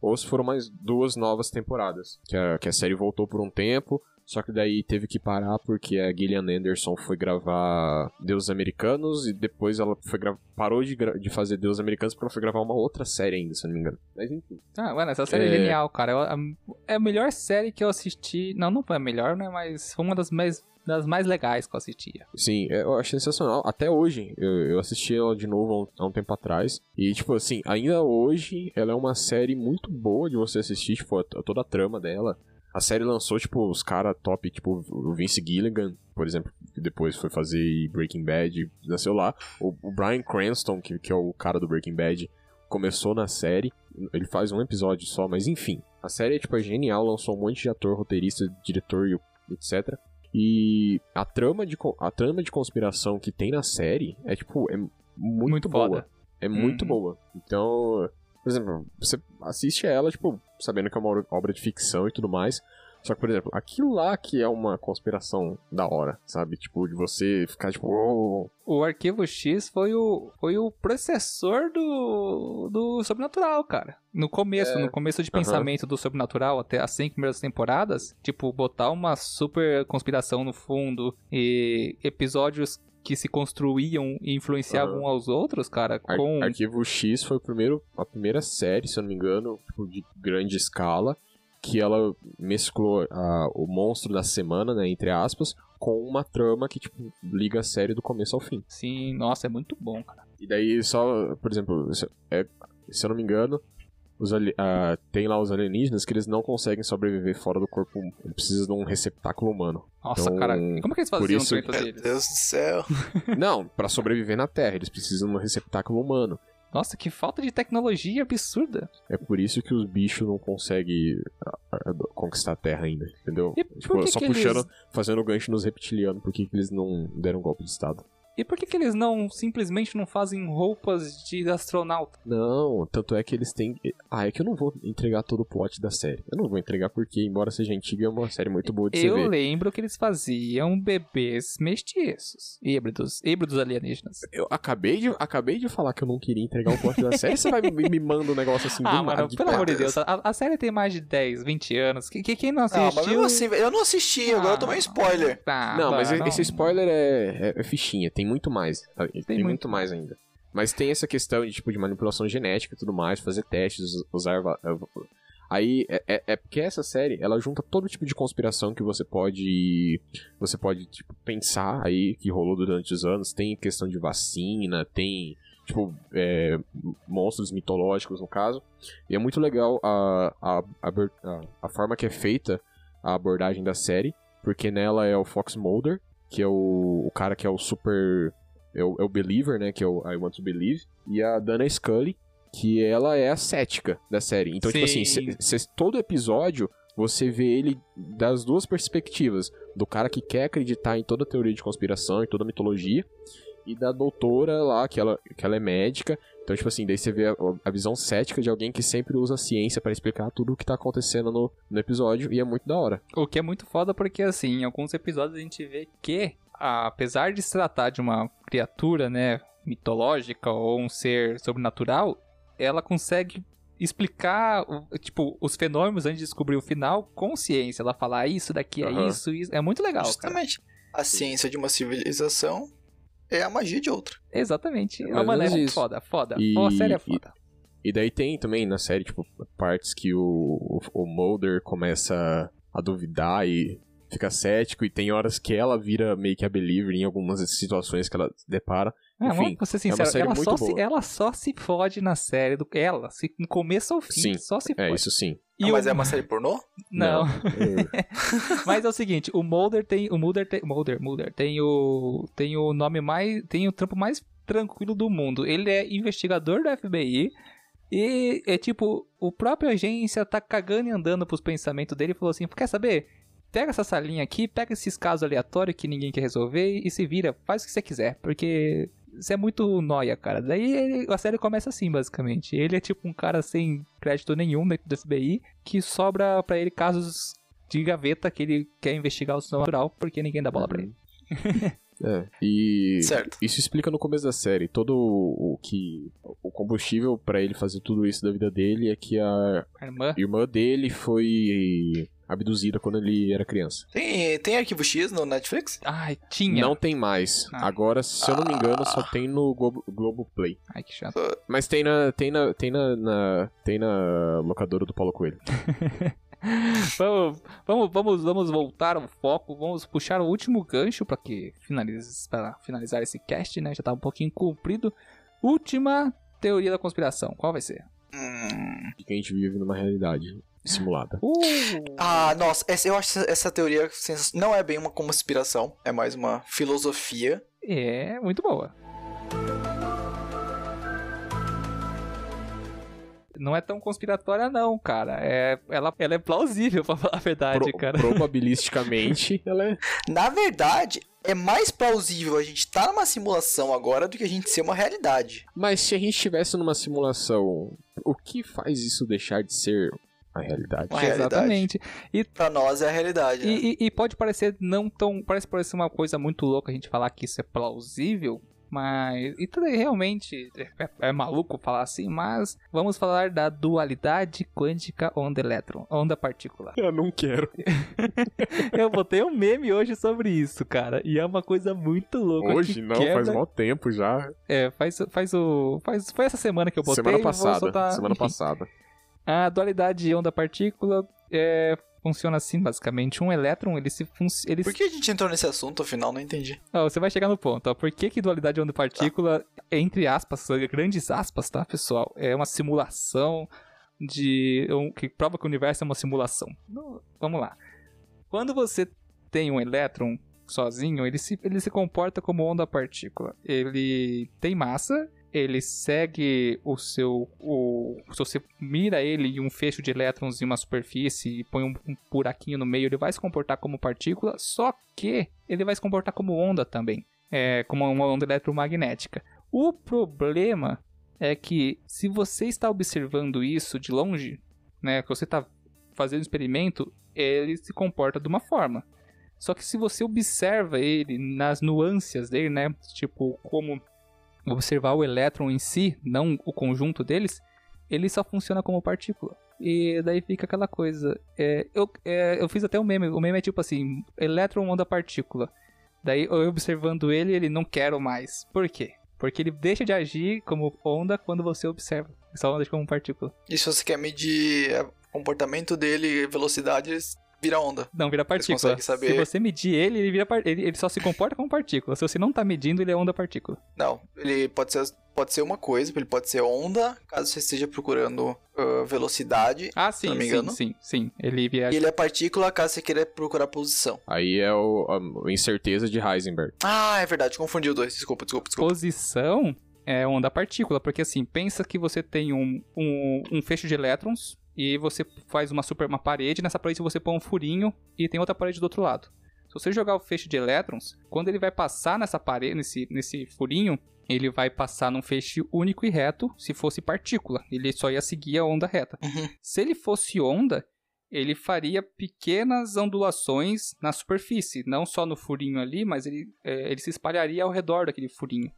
ou se foram mais duas novas temporadas. Que a, que a série voltou por um tempo, só que daí teve que parar porque a Gillian Anderson foi gravar Deuses Americanos e depois ela foi parou de, gra- de fazer Deuses Americanos porque ela foi gravar uma outra série ainda, se não me engano. Mas enfim. Ah, mano, essa série é, É. genial, cara. É a melhor série que eu assisti. Não, não foi a melhor, né? Mas foi uma das mais, das mais legais que eu assistia. Sim, é, eu achei sensacional. Até hoje, eu, eu assisti ela de novo há um, há um tempo atrás. E, tipo assim, ainda hoje, ela é uma série muito boa de você assistir, tipo, a- toda a trama dela. A série lançou, tipo, os caras top, tipo, o Vince Gilligan, por exemplo, que depois foi fazer Breaking Bad, nasceu lá. O, o Bryan Cranston, que, que é o cara do Breaking Bad, começou na série. Ele faz um episódio só, mas enfim. A série é, tipo, é genial, lançou um monte de ator, roteirista, diretor e etc. E a trama de, a trama de conspiração que tem na série é, tipo, é muito, Muito boa. foda. É muito Uhum. boa. Então, por exemplo, você assiste ela, tipo, sabendo que é uma obra de ficção e tudo mais. Só que, por exemplo, aquilo lá que é uma conspiração da hora, sabe? Tipo, de você ficar, tipo, "Oh", O Arquivo X foi o, foi o processor do, do Sobrenatural, cara. No começo, no começo de pensamento do Sobrenatural, até as cinco primeiras temporadas, tipo, botar uma super conspiração no fundo e episódios que se construíam e influenciavam Aham. aos outros, cara, Ar- com... Arquivo X foi o primeiro, a primeira série, se eu não me engano, tipo, de grande escala, que ela mesclou o monstro da semana, né, entre aspas, com uma trama que, tipo, liga a série do começo ao fim. Sim, nossa, é muito bom, cara. E daí só, por exemplo, se, é, se eu não me engano, os ah, tem lá os alienígenas que eles não conseguem sobreviver fora do corpo, eles precisam de um receptáculo humano. Nossa, Então, cara, e como é que eles faziam isso- o treino Meu? Deus do céu. não, pra sobreviver na Terra, eles precisam de um receptáculo humano. Nossa, que falta de tecnologia absurda. É por isso que os bichos não conseguem ah, ah, conquistar a Terra ainda, entendeu? Tipo, só que puxando, eles- fazendo gancho nos reptilianos, por que que eles não deram golpe de Estado? E por que, que eles não simplesmente não fazem roupas de astronauta? Não, tanto é que eles têm. Ah, é que eu não vou entregar todo o plot da série. Eu não vou entregar porque, embora seja antiga, é uma série muito boa de Eu ver. lembro que eles faziam bebês mestiços, híbridos, híbridos alienígenas. Eu acabei de, acabei de falar que eu não queria entregar o plot da série, você vai me, me manda um negócio assim Ah, do mano, pelo amor de Deus. A, a série tem mais de 10, 20 anos. Que, que- quem não Não, assistiu... mas mesmo assim, eu não assisti, agora eu tomei um spoiler. Ah, Não, mas mano, esse spoiler é, é, é fichinha, tem muito mais. sabe? Tem, muito muito mais ainda. Mas tem essa questão de, tipo, de manipulação genética e tudo mais, fazer testes, usar... Aí, é, é, é porque essa série, ela junta todo tipo de conspiração que você pode... Você pode, tipo, pensar aí, que rolou durante os anos. Tem questão de vacina, tem, tipo, é, monstros mitológicos, no caso. E é muito legal a, a, a, a forma que é feita a abordagem da série, porque nela é o Fox Mulder, que é o, o cara que é o super. É o, é o Believer, né? Que é o I Want to Believe. E a Dana Scully, que ela é a cética da série. Então, tipo assim, Sim. cê- cê- todo episódio você vê ele das duas perspectivas: do cara que quer acreditar em toda a teoria de conspiração, em toda a mitologia, e da doutora lá, que ela, que ela é médica. Então, tipo assim, daí você vê a, a visão cética de alguém que sempre usa a ciência pra explicar tudo o que tá acontecendo no, no episódio, e é muito da hora. O que é muito foda porque, assim, em alguns episódios a gente vê que, apesar de se tratar de uma criatura, né, mitológica ou um ser sobrenatural, ela consegue explicar, o- tipo, os fenômenos antes de descobrir o final com ciência. Ela fala, ah, isso daqui é Aham. isso, isso. É muito legal, cara. Justamente. A ciência de uma civilização é a magia de outra. Exatamente. É mais mano, é foda, foda. E- Pô, a série é e- foda. E daí tem também na série, tipo, partes que o, o, o Mulder começa a duvidar e fica cético, e tem horas que ela vira meio que a believer em algumas situações que ela se depara. É, Enfim, vamos ser é uma série ela, muito só boa. se, ela só se fode na série. Do, ela, se, no começo ao fim, Sim, só se É, fode. isso sim. E Ah, mas o- é uma série pornô? Não. É, Mas é o seguinte, o Mulder tem. O Mulder tem. Mulder, Mulder tem o. Tem o nome mais. Tem o trampo mais tranquilo do mundo. Ele é investigador da FBI. E é tipo, o próprio agência tá cagando e andando pros pensamentos dele e falou assim: quer saber? pega essa salinha aqui, pega esses casos aleatórios que ninguém quer resolver e se vira, faz o que você quiser, porque você é muito noia, cara. Daí ele- a série começa assim, basicamente. Ele é tipo um cara sem crédito nenhum dentro do FBI, que sobra pra ele casos de gaveta que ele quer investigar o sobrenatural, porque ninguém dá bola pra ele. É. E Certo. isso explica no começo da série. Todo o o que. O combustível pra ele fazer tudo isso da vida dele é que a A irmã. irmã dele foi abduzida quando ele era criança. Tem, tem Arquivo X no Netflix? Ai, tinha. Não tem mais. Ah. Agora, se eu não me engano, só tem no Globo, Globoplay. Ai, que chato. Mas tem na. Tem na. Tem na, na- tem na locadora do Paulo Coelho. vamos, vamos, vamos, vamos voltar ao foco, vamos puxar o último gancho para que finalize, para finalizar esse cast, né? Já tá um pouquinho comprido. Última teoria da conspiração, qual vai ser? Hum. Que a gente vive numa realidade simulada. Uh, Ah, nossa, essa- eu acho essa, essa teoria não é bem uma conspiração, é mais uma filosofia. é muito boa. Não é tão conspiratória não, cara. É, ela, ela é plausível, pra falar a verdade, Pro- cara. Probabilisticamente, ela é. Na verdade, é mais plausível a gente estar numa simulação agora do que a gente ser uma realidade. Mas se a gente estivesse numa simulação, o que faz isso deixar de ser a realidade? Uma realidade. Exatamente. Pra nós é a realidade. né? E, e- e pode parecer não tão. Parece parecer uma coisa muito louca a gente falar que isso é plausível. Mas. E tudo é realmente. É, é maluco falar assim, mas vamos falar da dualidade quântica onda-elétron, onda-partícula. Eu não quero. Eu botei um meme hoje sobre isso, cara. E é uma coisa muito louca. Hoje que não, quebra- faz mal tempo já. É, faz, faz o. Faz, foi essa semana que eu botei. semana passada. soltar- Semana passada. A dualidade onda-partícula é, funciona assim, basicamente. Um elétron, ele se. fun- Ele Por que a gente entrou nesse assunto, afinal? Não entendi. Você vai chegar no ponto, ó. Por que, que dualidade onda-partícula, entre aspas, grandes aspas, tá, pessoal? É uma simulação de. um- que prova que o universo é uma simulação. Vamos lá. Quando você tem um elétron sozinho, ele se, ele se comporta como onda-partícula. Ele tem massa. Ele segue o seu. O, se você mira ele em um fecho de elétrons em uma superfície e põe um, um buraquinho no meio, ele vai se comportar como partícula, só que ele vai se comportar como onda também, é, como uma onda eletromagnética. O problema é que se você está observando isso de longe, né, que você está fazendo um experimento, ele se comporta de uma forma. Só que se você observa ele nas nuances dele, né, tipo como observar o elétron em si, não o conjunto deles, ele só funciona como partícula. E daí fica aquela coisa. é, eu, é, eu fiz até um meme. O meme é tipo assim: elétron, onda, partícula. Daí eu observando ele, ele não quero mais. Por quê? Porque ele deixa de agir como onda quando você observa. Só anda como partícula. E se você quer medir é, o comportamento dele, velocidade, vira onda. Não, vira partícula. consegue saber- Se você medir ele, ele, vira par- ele, ele só se comporta como partícula. Se você não tá medindo, ele é onda partícula. Não, ele pode ser, pode ser uma coisa, ele pode ser onda, caso você esteja procurando ah, velocidade. Ah, sim, não me sim, engano. sim, sim. Ele via. E ele é partícula, caso você queira procurar posição. Aí é o, a, incerteza de Heisenberg. Ah, é verdade, confundi os dois. Desculpa, desculpa, desculpa. posição é onda partícula, porque assim, pensa que você tem um, um, um fecho de elétrons e você faz uma super uma parede, nessa parede você põe um furinho e tem outra parede do outro lado. Se você jogar o feixe de elétrons, quando ele vai passar nessa parede, nesse, nesse furinho, ele vai passar num feixe único e reto, se fosse partícula. Ele só ia seguir a onda reta. Uhum. Se ele fosse onda, ele faria pequenas ondulações na superfície, não só no furinho ali, mas ele, é, ele se espalharia ao redor daquele furinho,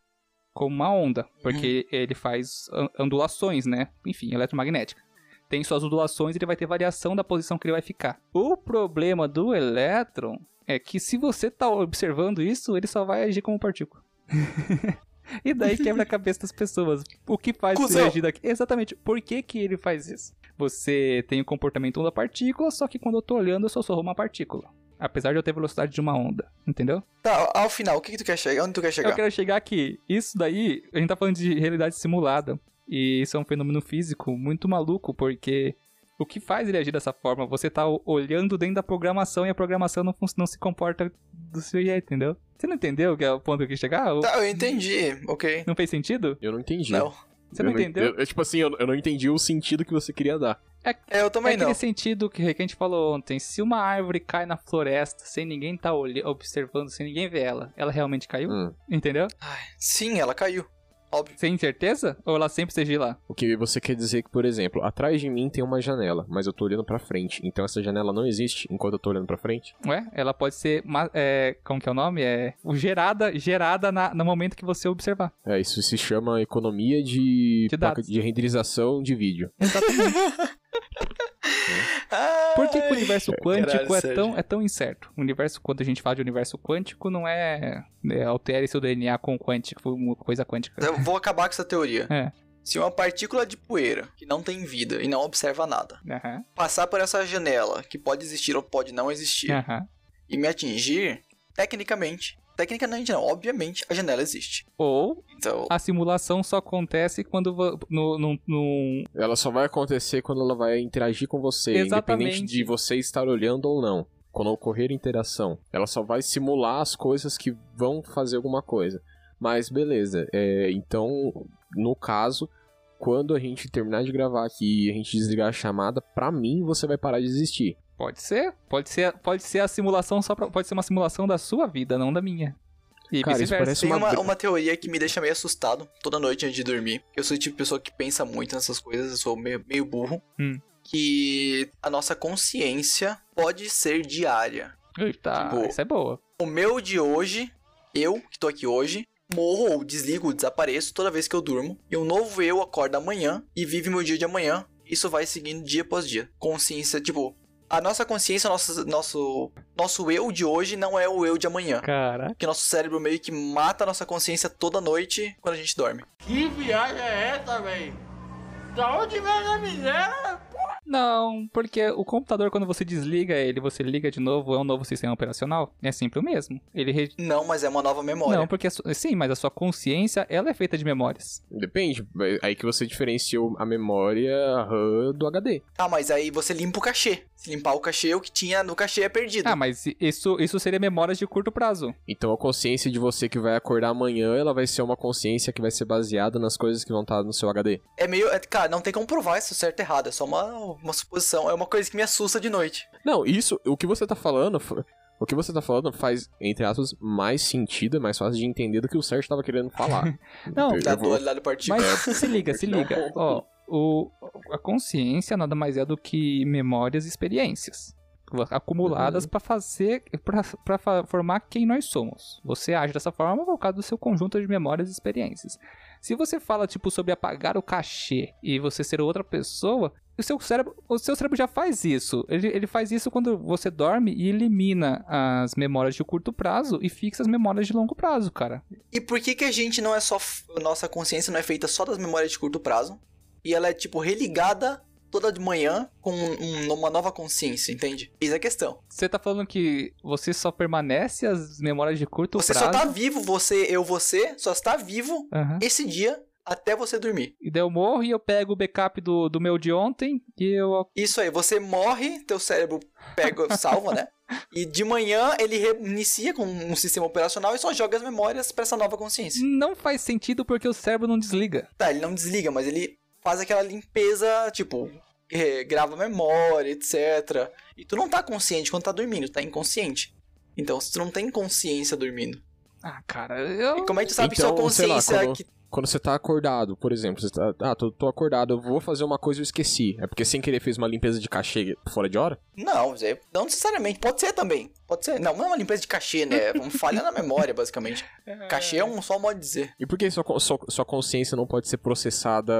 como uma onda, porque ele faz ondulações, né? Enfim, eletromagnética. Tem suas ondulações ele vai ter variação da posição que ele vai ficar. O problema do elétron é que se você tá observando isso, ele só vai agir como partícula. e daí quebra a cabeça das pessoas. O que faz ele Cusão. agir daqui? Exatamente. Por que, que ele faz isso? Você tem o comportamento onda partícula, só que quando eu tô olhando eu só sou uma partícula. Apesar de eu ter velocidade de uma onda, entendeu? Tá, ao final, o que, que tu quer chegar? Onde tu quer chegar? Eu quero chegar aqui. Isso daí, a gente tá falando de realidade simulada. E isso é um fenômeno físico muito maluco, porque o que faz ele agir dessa forma? Você tá olhando dentro da programação e a programação não, não se comporta do seu jeito, entendeu? Você não entendeu que é o ponto que eu quis chegar? Ou- Tá, eu entendi, ok. Não fez sentido? Eu não entendi. Não. Você Eu não entendeu? eu- eu, tipo assim, eu, eu não entendi o sentido que você queria dar. É, eu É também aquele não. sentido que, que a gente falou ontem. Se uma árvore cai na floresta sem ninguém tá olhando, observando, sem ninguém ver ela, ela realmente caiu? Hum. Entendeu? Sim, ela caiu. Óbvio. Sem certeza? Ou ela sempre esteja lá? O que você quer dizer que, por exemplo, atrás de mim tem uma janela, mas eu tô olhando pra frente. Então essa janela não existe enquanto eu tô olhando pra frente? Ué? Ela pode ser. É, como que é o nome? É. Gerada, gerada na- no momento que você observar. É, isso se chama economia de, De de renderização de vídeo. Exatamente. Que o universo quântico Caralho, é, tão, é tão incerto? O universo, quando a gente fala de universo quântico, não é, é altere seu DNA com quântico, uma coisa quântica. Eu vou acabar com essa teoria. É. Se uma partícula de poeira que não tem vida e não observa nada Aham, passar por essa janela, que pode existir ou pode não existir, aham. e me atingir, tecnicamente, tecnicamente não, obviamente, a janela existe. Ou Então, a simulação só acontece quando no, no, no- Ela só vai acontecer quando ela vai interagir com você, Exatamente. independente de você estar olhando ou não. Quando ocorrer interação, ela só vai simular as coisas que vão fazer alguma coisa. Mas beleza, é, então, no caso, quando a gente terminar de gravar aqui e a gente desligar a chamada, pra mim você vai parar de existir. Pode ser, pode ser, pode ser a simulação só pra, pode ser uma simulação da sua vida, não da minha. E Cara, isso vice-versa. parece tem uma uma, teoria que me deixa meio assustado toda noite antes de dormir. Eu sou o tipo de pessoa que pensa muito nessas coisas, eu sou meio, meio burro. Hum. Que a nossa consciência pode ser diária. Eita, Tipo, essa é boa. O meu de hoje, eu que tô aqui hoje, morro ou desligo, desapareço toda vez que eu durmo. E um novo eu acorda amanhã e vive meu dia de amanhã. Isso vai seguindo dia após dia. Consciência, tipo, a nossa consciência, nosso, nosso, nosso eu de hoje não é o eu de amanhã. Caraca. Porque nosso cérebro meio que mata a nossa consciência toda noite quando a gente dorme. Que viagem é essa, velho? Da onde vem essa miséria? Não, porque o computador, quando você desliga ele, você liga de novo, é um novo sistema operacional. É sempre o mesmo. Ele re- Não, mas é uma nova memória. Não, porque sim, mas a sua consciência, ela é feita de memórias. Depende, é aí que você diferenciou a memória RAM do HD. Ah, mas aí você limpa o cachê. Se limpar o cachê, o que tinha no cachê é perdido. Ah, mas isso, isso seria memórias de curto prazo. Então a consciência de você que vai acordar amanhã, ela vai ser uma consciência que vai ser baseada nas coisas que vão estar no seu HD. É meio. é- cara, não tem como provar isso certo ou errado. É só uma, uma suposição. É uma coisa que me assusta de noite. Não, isso, o que você tá falando, o que você tá falando faz, entre aspas, mais sentido, é mais fácil de entender do que o Sérgio tava querendo falar. Não, Eu Da vou- partícula. Mas se liga, se liga. Ó, o, a consciência nada mais é do que memórias e experiências acumuladas pra fazer pra pra fa- formar quem nós somos. Você age dessa forma por causa do seu conjunto de memórias e experiências. Se você fala tipo sobre apagar o cachê e você ser outra pessoa, o seu cérebro, o seu cérebro já faz isso. Ele, ele faz isso quando você dorme e elimina as memórias de curto prazo e fixa as memórias de longo prazo, cara. E por que que a gente não é só. Nossa consciência não é feita só das memórias de curto prazo? E ela é, tipo, religada toda de manhã com um- uma nova consciência, entende? Isso é a questão. Você tá falando que você só permanece as memórias de curto Você prazo? só tá vivo, você, eu, você, só está vivo Aham. esse dia até você dormir. E daí eu morro e eu pego o backup do, do meu de ontem e eu... Isso aí, você morre, teu cérebro pega, salva, né? E de manhã ele reinicia com um sistema operacional e só joga as memórias pra essa nova consciência. Não faz sentido porque o cérebro não desliga. Tá, ele não desliga, mas ele faz aquela limpeza, tipo, eh, grava memória, etc. E tu não tá consciente quando tá dormindo, tá inconsciente. Então, se tu não tem consciência dormindo. Ah, cara, eu... E como é que tu sabe Então, que sua sei lá, consciência quando- que Quando você tá acordado, por exemplo, você tá, ah, tô, tô acordado, eu vou fazer uma coisa e eu esqueci. É porque sem querer fez uma limpeza de cachê fora de hora? Não, não necessariamente. Pode ser também. Pode ser. Não, não é uma limpeza de cachê, né? É uma falha na memória, basicamente. Cachê é um só modo de dizer. E por que sua, sua, sua consciência não pode ser processada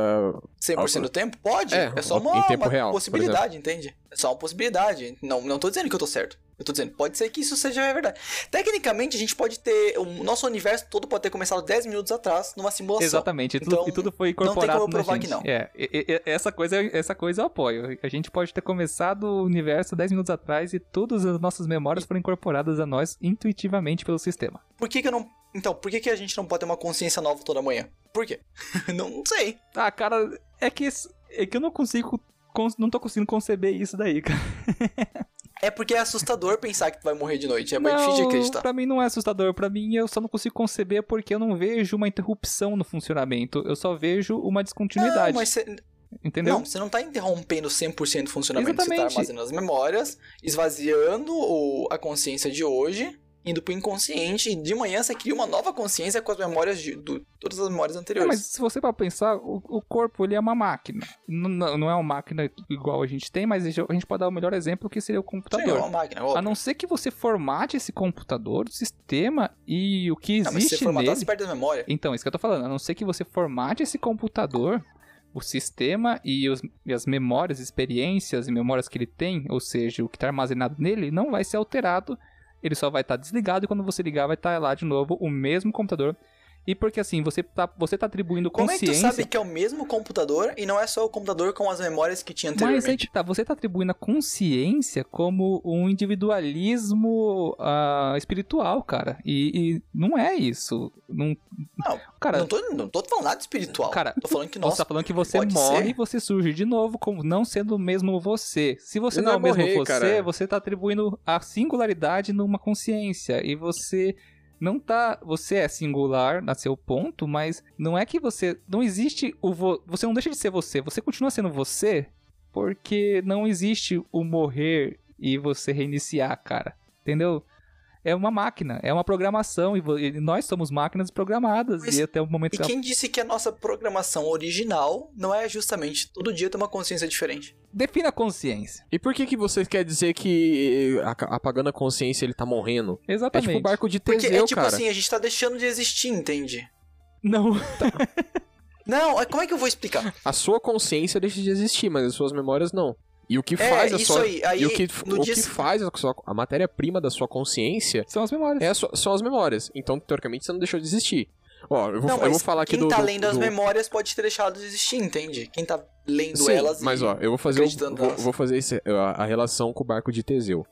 100% do tempo? Pode. É, É, só em uma, tempo uma real, possibilidade, entende? É só uma possibilidade. Não, não tô dizendo que eu tô certo. Eu tô dizendo, pode ser que isso seja verdade. Tecnicamente, a gente pode ter. O nosso universo todo pode ter começado 10 minutos atrás numa simulação. Exatamente, e tudo, Então, e tudo foi não tem incorporado como provar que não. É, e- e- essa coisa, essa coisa eu apoio. A gente pode ter começado o universo 10 minutos atrás e todas as nossas memórias foram incorporadas a nós intuitivamente pelo sistema. Por que, que eu não. Então, por que, que a gente não pode ter uma consciência nova toda manhã? Por quê? não, sei. Ah, cara, é que, é que eu não consigo. con- Não tô conseguindo conceber isso daí, cara. É porque é assustador pensar que tu vai morrer de noite. É muito não, difícil de acreditar. Pra mim não é assustador. Pra mim eu só não consigo conceber porque eu não vejo uma interrupção no funcionamento. Eu só vejo uma Não, descontinuidade. mas cê- Entendeu? Não, você não tá interrompendo 100% o funcionamento. Você Exatamente. tá armazenando as memórias, esvaziando o- a consciência de hoje, indo pro inconsciente, e de manhã você cria uma nova consciência com as memórias de do- todas as memórias É, anteriores. mas se você para pensar, o, o corpo ele é uma máquina. N- não é uma máquina igual a gente tem, mas a gente pode dar o melhor exemplo que seria o Sim, é computador. uma máquina, A óbvio. não ser que você formate esse computador, o sistema e o que Não, mas se existe você formatar, nele. você perde a memória. Então, isso que eu tô falando. A não ser que você formate esse computador, o sistema e, os- e as memórias, experiências e memórias que ele tem, ou seja, o que tá armazenado nele, não vai ser alterado. Ele só vai estar desligado e quando você ligar vai estar lá de novo o mesmo computador. E porque assim, você tá, você tá atribuindo Como é que tu consciência. sabe que é o mesmo computador e não é só o computador com as memórias que tinha Mas aí anteriormente? que tá, você tá atribuindo a consciência como um individualismo ah, espiritual, cara. E, e não é isso. Não, Não, cara, não, tô, não tô falando nada espiritual. Cara, tô falando que Você nós tá falando que você morre ser. e você surge de novo, como não sendo o mesmo você. Se você Não não, é o mesmo morrer, você, cara. você tá atribuindo a singularidade numa consciência. E você não tá. Você é singular a seu ponto, mas não é que você. Não existe o. vo- você não deixa de ser você. Você continua sendo você porque não existe o morrer e você reiniciar, cara. Entendeu? É uma máquina, é uma programação, e nós somos máquinas programadas, Mas- e até o momento E que ela quem disse que a nossa programação original não é justamente todo dia ter uma consciência diferente? Defina a consciência. E por que que você quer dizer que eh, apagando a consciência ele tá morrendo? É Exatamente. tipo o barco de Porque Teseu, é tipo cara. assim, a gente tá deixando de existir, entende? Não. Não, é- como é que eu vou explicar? A sua consciência deixa de existir, mas as suas memórias não. E o que É, faz a isso sua aí, aí e o que, o dia que se- faz a, sua- a matéria-prima da sua consciência São as memórias. é a sua- são as memórias. Então, teoricamente, você não deixou de existir. Ó, eu vou, Não, eu vou mas falar aqui quem do. tá do- lendo as do- memórias pode ter deixado de existir, entende? Quem tá lendo Sim, elas mas e... ó, eu vou fazer, o- vou, vou fazer esse- a, a relação com o barco de Teseu.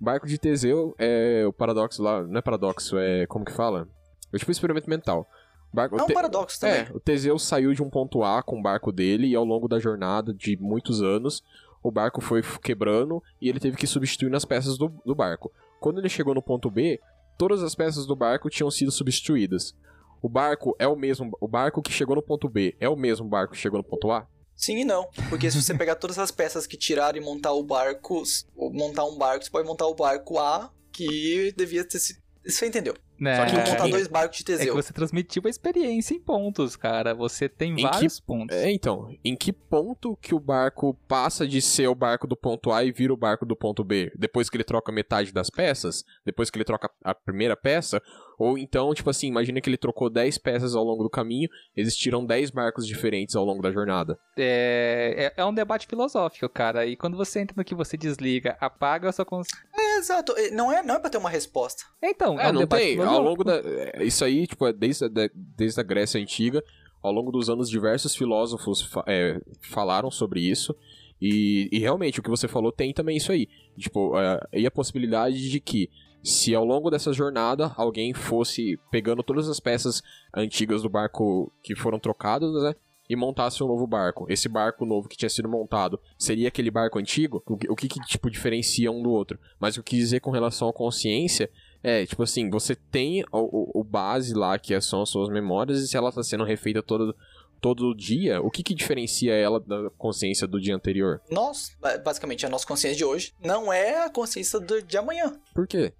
O barco de Teseu é o paradoxo lá, não é paradoxo, é como que fala? É tipo um experimento mental. Barco, É um Te- paradoxo também. É, o Teseu saiu de um ponto A com o barco dele e ao longo da jornada de muitos anos, o barco foi quebrando e ele teve que substituir as peças do, do barco. Quando ele chegou no ponto B, todas as peças do barco tinham sido substituídas. O barco é o mesmo, o barco que chegou no ponto B é o mesmo barco que chegou no ponto A? Sim e não. Porque se você pegar todas as peças que tiraram e montar o barco, montar um barco, você pode montar o barco A, que devia ter sido. Você entendeu? Né? Só que É. montar dois barcos de É que Teseu. você transmitiu a experiência em pontos, cara. Você tem que- vários pontos. É, então, em que ponto que o barco passa de ser o barco do ponto A e vira o barco do ponto B? Depois que ele troca metade das peças? Depois que ele troca a primeira peça? Ou então, tipo assim, imagina que ele trocou 10 peças ao longo do caminho, existiram 10 barcos diferentes ao longo da jornada. É, é, é um debate filosófico, cara. E quando você entra no que você desliga, apaga a sua consciência. Exato. Não é, não é pra ter uma resposta. Então, é, É, um não tem. Ao longo da. é, Isso aí, tipo, é desde, a- da- desde a Grécia Antiga, ao longo dos anos, diversos filósofos fa- é, falaram sobre isso. E, e realmente, o que você falou tem também isso aí. Tipo, é, e a possibilidade de que, se ao longo dessa jornada alguém fosse pegando todas as peças antigas do barco que foram trocadas, né? E montasse um novo barco. Esse barco novo que tinha sido montado seria aquele barco antigo? O que, o que, que, tipo, diferencia um do outro? Mas o que dizer com relação à consciência é, tipo assim, você tem o, o- o base lá, que são as suas memórias, e se ela tá sendo refeita todo, todo dia, o que que diferencia ela da consciência do dia anterior? Nós, ba- basicamente, a nossa consciência de hoje não é a consciência do, de amanhã. Por quê?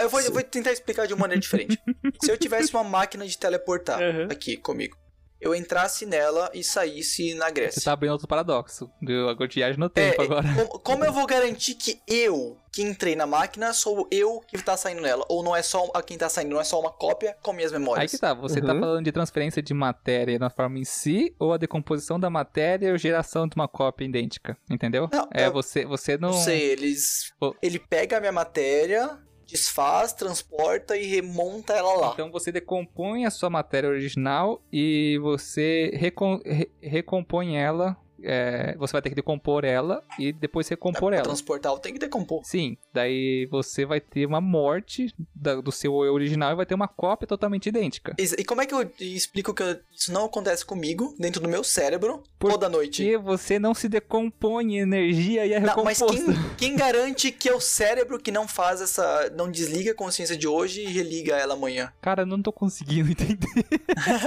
Eu vou, eu vou tentar explicar de uma maneira diferente. Se eu tivesse uma máquina de teleportar Uhum. aqui comigo, eu entrasse nela e saísse na Grécia. Você tá abrindo outro paradoxo. Deu a viagem no É, tempo agora. como, como eu vou garantir que eu, que entrei na máquina, sou eu que tá saindo nela? Ou não é só a quem tá saindo, não é só uma cópia com minhas Aí memórias? que tá, você tá Uhum. falando de transferência de matéria na forma em si, ou a decomposição da matéria ou geração de uma cópia idêntica, entendeu? Não, é, eu- você, você não... Não sei, eles. Ele pega a minha matéria, desfaz, transporta e remonta ela lá. Então você decompõe a sua matéria original e você recom- re- recompõe ela. É, você vai ter que decompor ela e depois recompor pra ela. transportar, tenho que decompor. Sim, daí você vai ter uma morte da- do seu eu original e vai ter uma cópia totalmente idêntica. E, e como é que eu explico que eu- isso não acontece comigo, dentro do meu cérebro, Por toda noite? Porque você não se decompõe em energia e é Não, mas recomposto. quem, quem garante que é o cérebro que não faz essa. não desliga a consciência de hoje e religa ela amanhã? Cara, eu não tô conseguindo entender.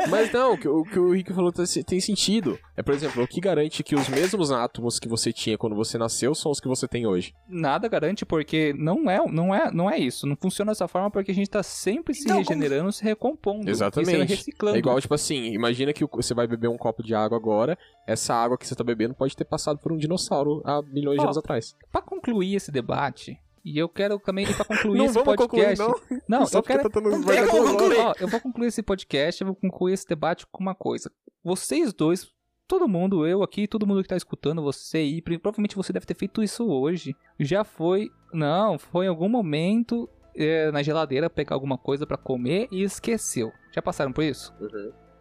Mas não, o que, o que o Rick falou tem sentido. É, por exemplo, o que garante que os mesmos átomos que você tinha quando você nasceu são os que você tem hoje? Nada garante porque não é, não é, não é isso. Não funciona dessa forma porque a gente tá sempre se Então, como- regenerando, se recompondo. Exatamente. E se reciclando. É igual, tipo assim, imagina que você vai beber um copo de água agora, essa água que você tá bebendo pode ter passado por um dinossauro há milhões de anos atrás. Pra concluir esse debate, e eu quero também ir pra concluir Não esse vamos concluir, podcast. não. Não, Só eu quero. tá Não como tudo concluir. Ó, eu vou concluir esse podcast, eu vou concluir esse debate com uma coisa. Vocês dois, todo mundo, eu aqui, todo mundo que tá escutando, você e provavelmente você deve ter feito isso hoje. Já foi. Não, foi em algum momento é, na geladeira pegar alguma coisa pra comer e esqueceu. Já passaram por isso?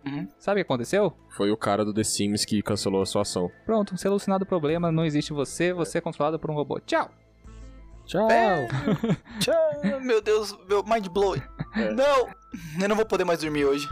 Uhum. Sabe o que aconteceu? Foi o cara do The Sims que cancelou a sua ação. Pronto, solucionado o problema, não existe você, você é controlado por um robô. Tchau! Tchau! É. Tchau, meu Deus, meu mind blowing. É. Não, eu não vou poder mais dormir hoje.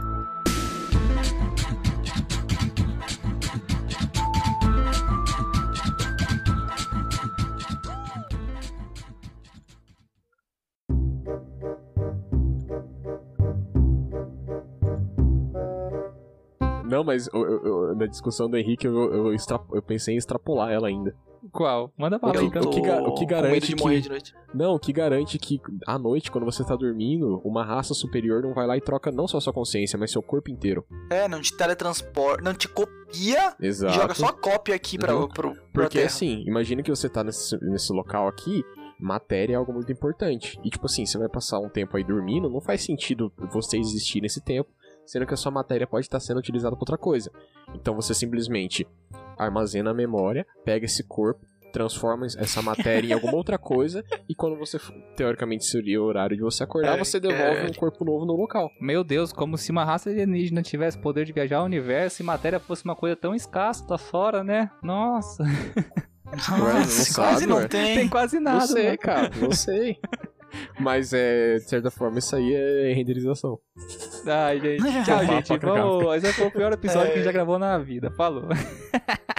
Não, mas eu- eu- eu- na discussão do Henrique eu, eu, extra- eu pensei em extrapolar ela ainda. Qual? Manda que- aí, então. tô o que o que garante de que- morrer de noite. Não, o que garante que à noite, quando você tá dormindo, uma raça superior não vai lá e troca não só sua consciência, mas seu corpo inteiro. É, não te teletransporta, não te copia Exato. e joga só a cópia aqui pra, Uhum. pro, pra Porque Terra. assim, imagina que você tá nesse, nesse local aqui, matéria é algo muito importante. E tipo assim, você vai passar um tempo aí dormindo, não faz sentido você existir nesse tempo, sendo que a sua matéria pode estar sendo utilizada pra outra coisa. Então você simplesmente armazena a memória, pega esse corpo, transforma essa matéria em alguma outra coisa, e quando você, teoricamente, seria o horário de você acordar, É, você devolve é. um corpo novo no local. Meu Deus, como se uma raça alienígena tivesse poder de viajar ao universo e matéria fosse uma coisa tão escassa lá fora, né? Nossa, Nossa, não quase sabe, não tem. tem quase nada. não sei, né? cara, não sei. Mas, é, de certa forma, isso aí é renderização. Ai, gente. Tchau, Papo gente. Vamos. Esse foi o pior episódio que a gente É. já gravou na vida. Falou.